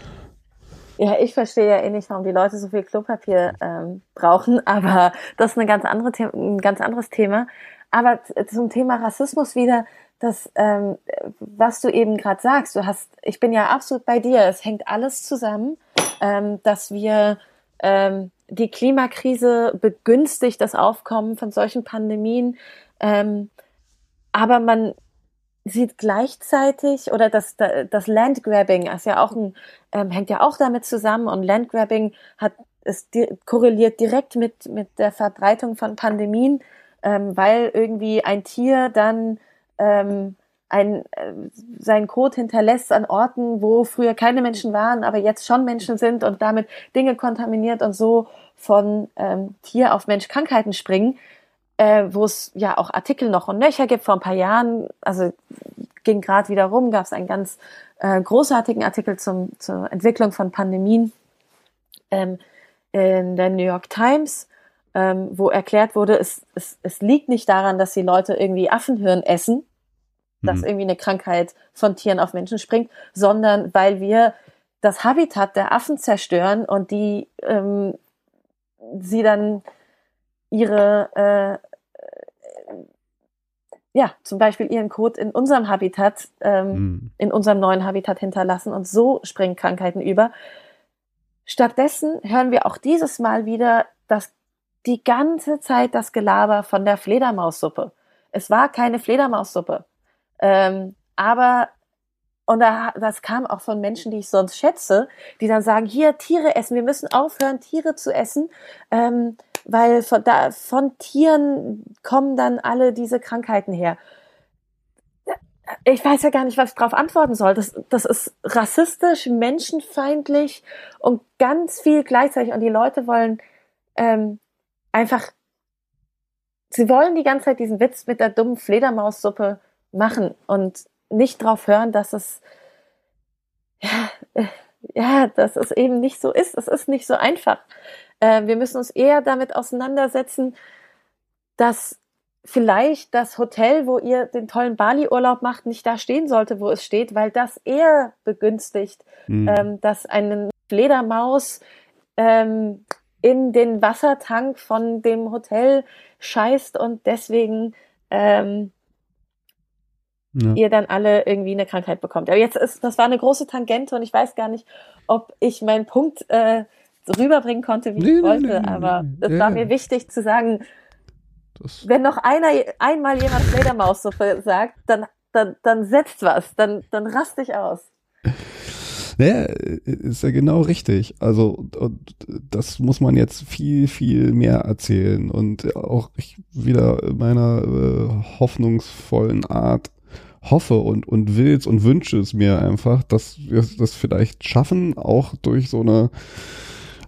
Ja, ich verstehe ja eh nicht, warum die Leute so viel Klopapier ähm, brauchen, aber das ist eine ganz andere ein ganz anderes Thema. Aber zum Thema Rassismus wieder, das, ähm, was du eben gerade sagst, du hast, ich bin ja absolut bei dir, es hängt alles zusammen, ähm, dass wir ähm, die Klimakrise begünstigt das Aufkommen von solchen Pandemien. Ähm, aber man sieht gleichzeitig oder das, das Landgrabbing ist ja auch ein, ähm, hängt ja auch damit zusammen und Landgrabbing hat es di korreliert direkt mit mit der Verbreitung von Pandemien, ähm, weil irgendwie ein Tier dann ähm, ein, äh, sein Code hinterlässt an Orten, wo früher keine Menschen waren, aber jetzt schon Menschen sind und damit Dinge kontaminiert und so von ähm, Tier auf Mensch Krankheiten springen, äh, wo es ja auch Artikel noch und nöcher gibt. Vor ein paar Jahren, also ging gerade wieder rum, gab es einen ganz äh, großartigen Artikel zum, zur Entwicklung von Pandemien ähm, in der New York Times, ähm, wo erklärt wurde, es, es, es liegt nicht daran, dass die Leute irgendwie Affenhirn essen, dass mhm. irgendwie eine Krankheit von Tieren auf Menschen springt, sondern weil wir das Habitat der Affen zerstören und die ähm, sie dann ihre äh, ja, zum Beispiel ihren Code in unserem Habitat, ähm, mhm. in unserem neuen Habitat hinterlassen und so springen Krankheiten über. Stattdessen hören wir auch dieses Mal wieder dass die ganze Zeit das Gelaber von der Fledermaussuppe. Es war keine Fledermaussuppe. Ähm, aber, und da, das kam auch von Menschen, die ich sonst schätze, die dann sagen, hier, Tiere essen, wir müssen aufhören, Tiere zu essen, ähm, weil von, da, von Tieren kommen dann alle diese Krankheiten her. ich weiß ja gar nicht, was ich darauf antworten soll. Das, das ist rassistisch, menschenfeindlich und ganz viel gleichzeitig. Und die Leute wollen ähm, einfach, sie wollen die ganze Zeit diesen Witz mit der dummen Fledermaussuppe machen und nicht drauf hören, dass es ja, ja, dass es eben nicht so ist. Es ist nicht so einfach. Äh, wir müssen uns eher damit auseinandersetzen, dass vielleicht das Hotel, wo ihr den tollen Bali-Urlaub macht, nicht da stehen sollte, wo es steht, weil das eher begünstigt, mhm. ähm, dass eine Fledermaus ähm, in den Wassertank von dem Hotel scheißt und deswegen ähm, ja. ihr dann alle irgendwie eine Krankheit bekommt. Aber jetzt ist, das war eine große Tangente und ich weiß gar nicht, ob ich meinen Punkt äh, rüberbringen konnte, wie nee, ich wollte. Nee, nee, aber es war mir wichtig zu sagen, das wenn noch einer einmal jemand Fledermaussuppe sagt, dann, dann, dann setzt was, dann, dann rast dich aus. Naja, ist ja genau richtig. Also das muss man jetzt viel, viel mehr erzählen und auch ich wieder meiner äh, hoffnungsvollen Art hoffe und, und will's und wünsche es mir einfach, dass wir das vielleicht schaffen, auch durch so eine,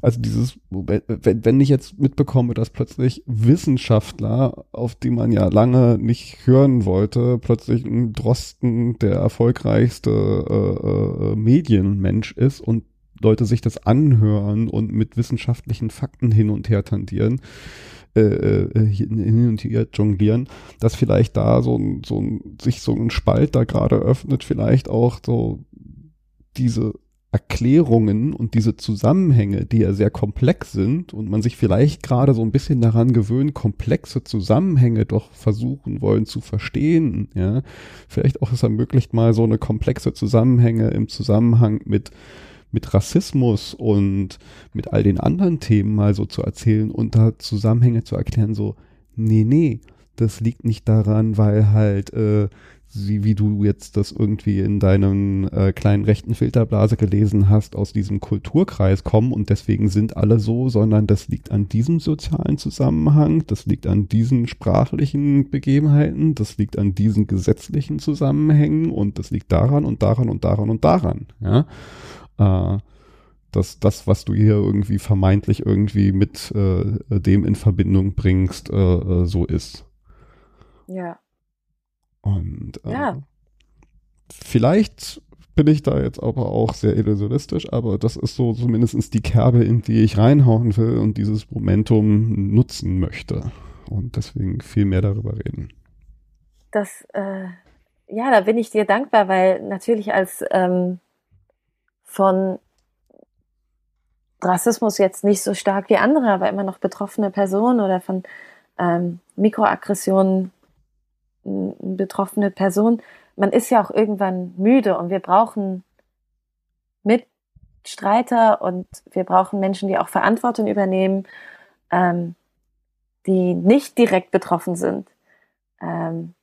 also dieses, wenn, wenn ich jetzt mitbekomme, dass plötzlich Wissenschaftler, auf die man ja lange nicht hören wollte, plötzlich ein Drosten der erfolgreichste äh, äh, Medienmensch ist und Leute sich das anhören und mit wissenschaftlichen Fakten hin und her tendieren, äh, äh hin und her jonglieren, dass vielleicht da so ein, so ein, sich so ein Spalt da gerade öffnet, vielleicht auch so diese Erklärungen und diese Zusammenhänge, die ja sehr komplex sind und man sich vielleicht gerade so ein bisschen daran gewöhnt, komplexe Zusammenhänge doch versuchen wollen zu verstehen, ja, vielleicht auch es ermöglicht mal so eine komplexe Zusammenhänge im Zusammenhang mit mit Rassismus und mit all den anderen Themen mal so zu erzählen und da Zusammenhänge zu erklären, so, nee, nee, das liegt nicht daran, weil halt, äh, wie, wie du jetzt das irgendwie in deinem äh, kleinen rechten Filterblase gelesen hast, aus diesem Kulturkreis kommen und deswegen sind alle so, sondern das liegt an diesem sozialen Zusammenhang, das liegt an diesen sprachlichen Begebenheiten, das liegt an diesen gesetzlichen Zusammenhängen und das liegt daran und daran und daran und daran, ja äh, dass das, was du hier irgendwie vermeintlich irgendwie mit äh, dem in Verbindung bringst, äh, äh so ist. Ja. Und äh, ja. vielleicht bin ich da jetzt aber auch sehr illusionistisch, aber das ist so zumindest die Kerbe, in die ich reinhauen will und dieses Momentum nutzen möchte. Und deswegen viel mehr darüber reden. Das, äh, ja, da bin ich dir dankbar, weil natürlich als ähm, von Rassismus jetzt nicht so stark wie andere, aber immer noch betroffene Personen oder von ähm, Mikroaggressionen betroffene Person. Man ist ja auch irgendwann müde und wir brauchen Mitstreiter und wir brauchen Menschen, die auch Verantwortung übernehmen, ähm, die nicht direkt betroffen sind. Ähm,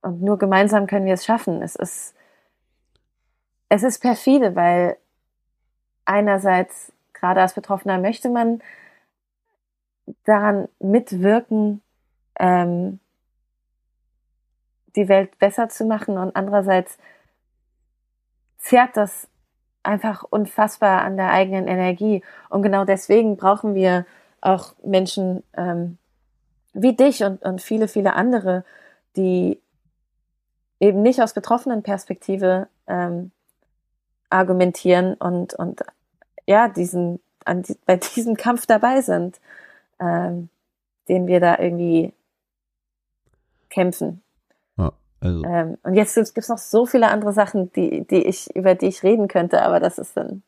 und nur gemeinsam können wir es schaffen. Es ist es ist perfide, weil einerseits, gerade als Betroffener, möchte man daran mitwirken, ähm, die Welt besser zu machen und andererseits zehrt das einfach unfassbar an der eigenen Energie. Und genau deswegen brauchen wir auch Menschen ähm, wie dich und, und viele, viele andere, die eben nicht aus betroffenen Perspektive ähm, argumentieren und, und ja, diesen, an, bei diesem Kampf dabei sind, ähm, den wir da irgendwie kämpfen. Ja, also. Ähm, und jetzt gibt es noch so viele andere Sachen, die, die ich, über die ich reden könnte, aber das ist dann.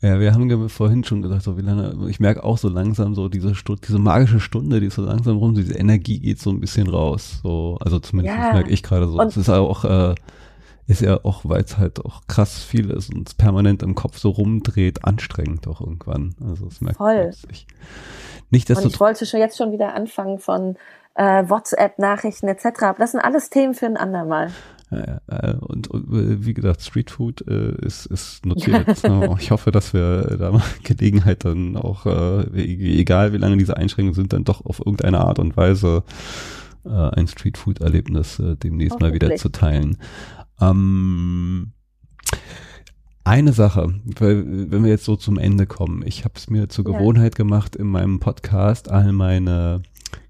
Ja, wir haben vorhin schon gesagt, so wie lange, ich merke auch so langsam so diese Stunde, diese magische Stunde, die ist so langsam rum, diese Energie geht so ein bisschen raus. So, also zumindest ja. merke ich gerade so. Es ist auch äh, ist ja auch, weil es halt auch krass viel ist und es permanent im Kopf so rumdreht, anstrengend auch irgendwann. Also es merkt Voll. sich. Nicht, dass und ich wollte schon jetzt schon wieder anfangen von äh, WhatsApp-Nachrichten etc. Aber das sind alles Themen für ein andermal. Ja, äh, und, und, äh, wie gesagt, Streetfood äh, ist, ist notiert. Ne? ich hoffe, dass wir da mal Gelegenheit dann auch, äh, egal wie lange diese Einschränkungen sind, dann doch auf irgendeine Art und Weise äh, ein Streetfood-Erlebnis äh, demnächst mal wieder zu teilen. Ähm, eine Sache, weil, wenn wir jetzt so zum Ende kommen. Ich habe es mir zur Gewohnheit gemacht, in meinem Podcast all meine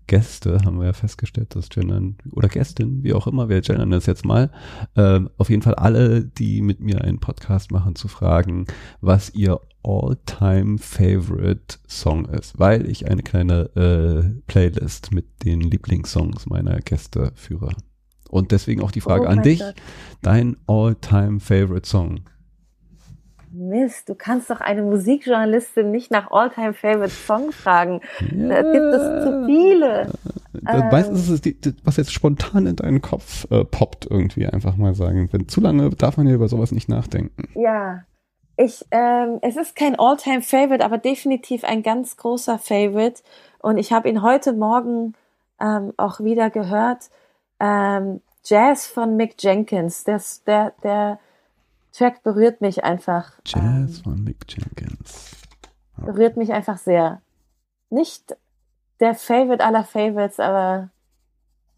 Gäste, haben wir ja festgestellt, dass gendern, oder Gästin, wie auch immer, wir gendern das jetzt mal, äh, auf jeden Fall alle, die mit mir einen Podcast machen, zu fragen, was ihr all-time favorite Song ist, weil ich eine kleine äh, Playlist mit den Lieblingssongs meiner Gäste führe. Und deswegen auch die Frage oh an dich, Gott. dein all-time favorite Song. Mist, du kannst doch eine Musikjournalistin nicht nach All-Time Favorite Song fragen. Ja. Da gibt es zu viele. Ähm, meistens ist es, die, was jetzt spontan in deinen Kopf äh, poppt, irgendwie einfach mal sagen. Wenn zu lange darf man ja über sowas nicht nachdenken. Ja, ich, ähm, es ist kein All-Time Favorite, aber definitiv ein ganz großer Favorite. Und ich habe ihn heute Morgen ähm, auch wieder gehört. Ähm, Jazz von Mick Jenkins. Das, der, der Track berührt mich einfach. Jazz ähm, von Mick Jenkins. Okay. Berührt mich einfach sehr. Nicht der Favorite aller Favorites, aber.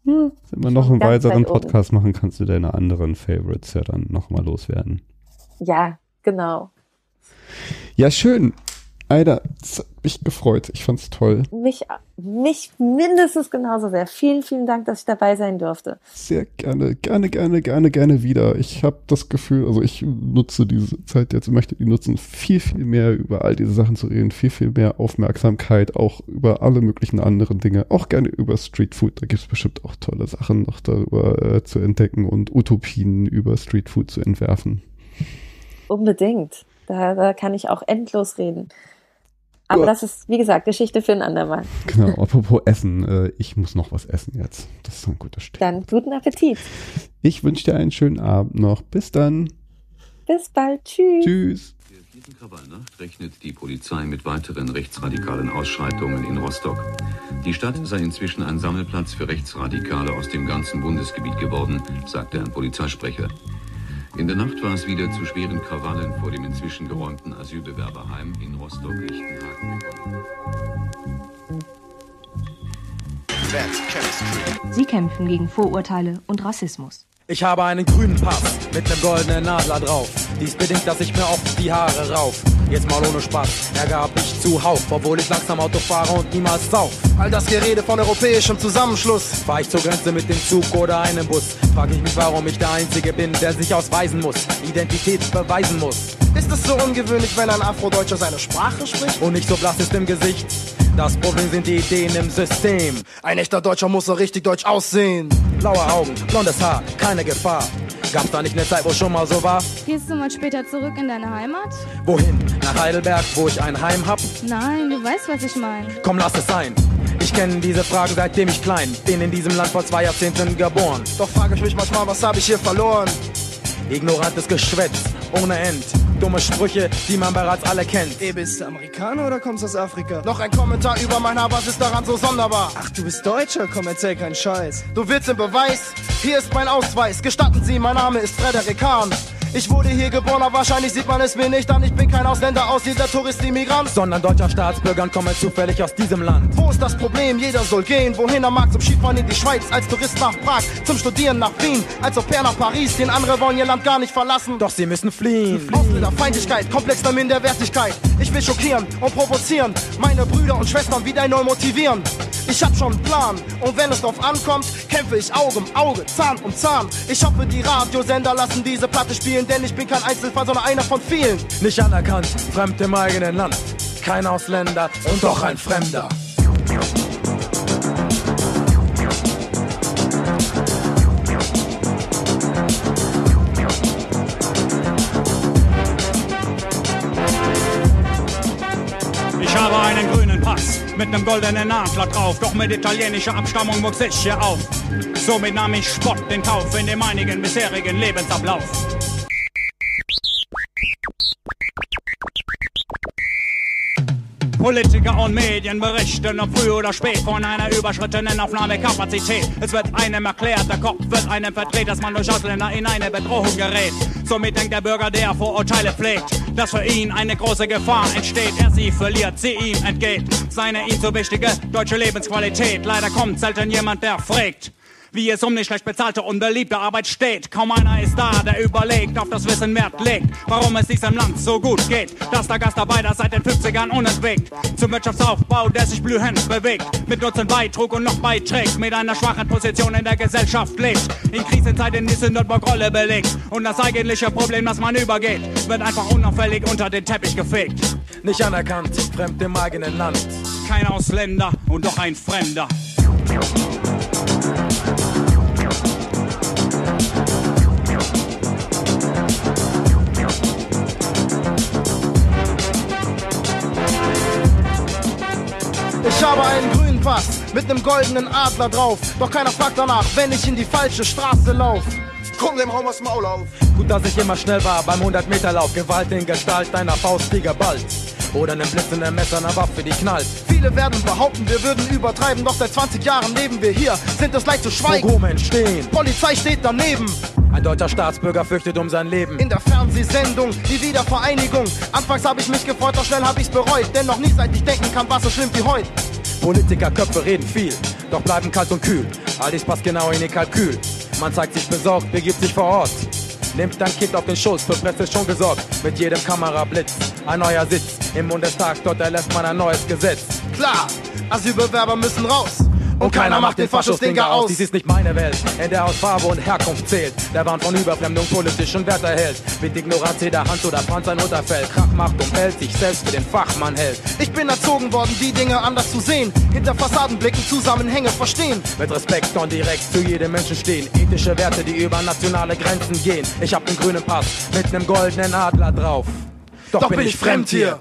Hm, wenn wir noch einen weiteren Podcast machen, kannst du deine anderen Favorites ja dann nochmal loswerden. Ja, genau. Ja, schön. Alter, das hat mich gefreut. Ich fand's toll. Mich, mich mindestens genauso sehr. Vielen, vielen Dank, dass ich dabei sein durfte. Sehr gerne, gerne, gerne, gerne, gerne wieder. Ich habe das Gefühl, also ich nutze diese Zeit jetzt, möchte die nutzen, viel, viel mehr über all diese Sachen zu reden, viel, viel mehr Aufmerksamkeit, auch über alle möglichen anderen Dinge, auch gerne über Streetfood. Da gibt's bestimmt auch tolle Sachen noch darüber äh, zu entdecken und Utopien über Streetfood zu entwerfen. Unbedingt. Da, da kann ich auch endlos reden. Aber das ist, wie gesagt, Geschichte für ein andermal. Genau, apropos Essen, äh, ich muss noch was essen jetzt. Das ist ein guter Stich. Dann guten Appetit. Ich wünsche dir einen schönen Abend noch. Bis dann. Bis bald. Tschüss. Tschüss. In der Krawallnacht rechnet die Polizei mit weiteren rechtsradikalen Ausschreitungen in Rostock. Die Stadt sei inzwischen ein Sammelplatz für Rechtsradikale aus dem ganzen Bundesgebiet geworden, sagte ein Polizeisprecher. In der Nacht war es wieder zu schweren Krawallen vor dem inzwischen geräumten Asylbewerberheim in Rostock-Lichtenhagen gekommen. Sie kämpfen gegen Vorurteile und Rassismus. Ich habe einen grünen Pass mit nem goldenen Nadler drauf. Dies bedingt, dass ich mir oft die Haare rauf. Jetzt mal ohne Spaß, Ärger hab ich zuhauf, obwohl ich langsam Auto fahre und niemals sauf. All das Gerede von europäischem Zusammenschluss. Fahr ich zur Grenze mit dem Zug oder einem Bus, frag ich mich, warum ich der Einzige bin, der sich ausweisen muss, Identität beweisen muss. Ist es so ungewöhnlich, wenn ein Afrodeutscher seine Sprache spricht? Und nicht so blass ist im Gesicht. Das Problem sind die Ideen im System. Ein echter Deutscher muss so richtig deutsch aussehen. Blaue Augen, blondes Haar, keine Gefahr. Gab's da nicht eine Zeit, wo schon mal so war? Gehst du mal später zurück in deine Heimat? Wohin? Nach Heidelberg, wo ich ein Heim hab? Nein, du weißt, was ich meine. Komm, lass es sein. Ich kenne diese Fragen seitdem ich klein bin in diesem Land vor zwei Jahrzehnten geboren. Doch frage ich mich manchmal, was habe ich hier verloren? Ignorantes Geschwätz, ohne End. Dumme Sprüche, die man bereits alle kennt. Ey, bist du Amerikaner oder kommst aus Afrika? Noch ein Kommentar über mein Haar, was ist daran so sonderbar? Ach, du bist Deutscher? Komm, erzähl keinen Scheiß. Du willst den Beweis? Hier ist mein Ausweis. Gestatten Sie, mein Name ist Frederik Hahn. Ich wurde hier geboren, aber wahrscheinlich sieht man es mir nicht an. Ich bin kein Ausländer, aussiedler Tourist, Immigrant. Sondern deutscher Staatsbürger und komme zufällig aus diesem Land. Wo ist das Problem? Jeder soll gehen, wohin er mag. Zum Skifahren in die Schweiz, als Tourist nach Prag. Zum Studieren nach Wien, als Au pair nach Paris. Den andere wollen ihr Land gar nicht verlassen. Doch sie müssen fliehen. Ausländerfeindlichkeit, komplexer Minderwertigkeit. Ich will schockieren und provozieren. Meine Brüder und Schwestern wieder neu motivieren. Ich hab schon einen Plan und wenn es drauf ankommt, kämpfe ich Auge um Auge, Zahn um Zahn. Ich hoffe, die Radiosender lassen diese Platte spielen, denn ich bin kein Einzelfall, sondern einer von vielen. Nicht anerkannt, fremd im eigenen Land. Kein Ausländer und doch ein Fremder. Ich habe einen grünen Pass mit nem goldenen Nadler drauf, doch mit italienischer Abstammung wuchs ich hier auf. Somit nahm ich Spott in Kauf in dem einigen bisherigen Lebensablauf. Politiker und Medien berichten ob früh oder spät von einer überschrittenen Aufnahmekapazität. Es wird einem erklärt, der Kopf wird einem verdreht, dass man durch Ausländer in eine Bedrohung gerät. Somit denkt der Bürger, der Vorurteile pflegt, dass für ihn eine große Gefahr entsteht. Er sie verliert, sie ihm entgeht. seine ihm so wichtige deutsche Lebensqualität. Leider kommt selten jemand, der fragt wie es um die schlecht bezahlte, unbeliebte Arbeit steht. Kaum einer ist da, der überlegt, auf das Wissen Wert legt, warum es diesem Land so gut geht. Dass der Gastarbeiter seit den 50ern unentwegt zum Wirtschaftsaufbau, der sich blühend bewegt, mit Nutzen beitrug und noch beiträgt, mit einer schwachen Position in der Gesellschaft lebt, in Krisenzeiten die Sündenbock-Rolle belegt und das eigentliche Problem, das man übergeht, wird einfach unauffällig unter den Teppich gefegt. Nicht anerkannt, fremd im eigenen Land. Kein Ausländer und doch ein Fremder. Ich habe einen grünen Pass mit nem goldenen Adler drauf. Doch keiner fragt danach, wenn ich in die falsche Straße lauf. Komm dem Raum aus Maul auf. Gut, dass ich immer schnell war beim 100-Meter-Lauf. Gewalt in Gestalt deiner Faust, die geballt. Oder nem blitzenden Messer, einer Waffe, die knallt. Viele werden behaupten, wir würden übertreiben. Doch seit 20 Jahren leben wir hier, sind es leicht zu schweigen. Pogrome entstehen. Polizei steht daneben. Ein deutscher Staatsbürger fürchtet um sein Leben. In der Fernsehsendung, die Wiedervereinigung. Anfangs habe ich mich gefreut, doch schnell habe ich's bereut. Denn noch nie seit ich denken kann, war so schlimm wie heute. Politikerköpfe reden viel, doch bleiben kalt und kühl. All dies passt genau in ihr Kalkül. Man zeigt sich besorgt, begibt sich vor Ort. Nimmt dein Kind auf den Schoß, für Presse schon gesorgt. Mit jedem Kamerablitz, ein neuer Sitz. Im Bundestag, dort erlässt man ein neues Gesetz. Klar, Asylbewerber müssen raus. Und keiner macht den Faschos-Dinger aus. Dies ist nicht meine Welt, in der aus Farbe und Herkunft zählt. Der Wahn von Überfremdung politischen Wert erhält. Mit Ignoranz jeder Hand oder Franz ein Unterfeld. Krach macht und hält sich selbst für den Fachmann hält. Ich bin erzogen worden, die Dinge anders zu sehen. Hinter Fassaden blicken, Zusammenhänge verstehen. Mit Respekt und direkt zu jedem Menschen stehen. Ethische Werte, die über nationale Grenzen gehen. Ich hab den grünen Pass mit nem goldenen Adler drauf. Doch, Doch bin ich fremd hier.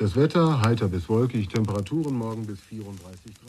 Das Wetter heiter bis wolkig, Temperaturen morgen bis 34 Grad.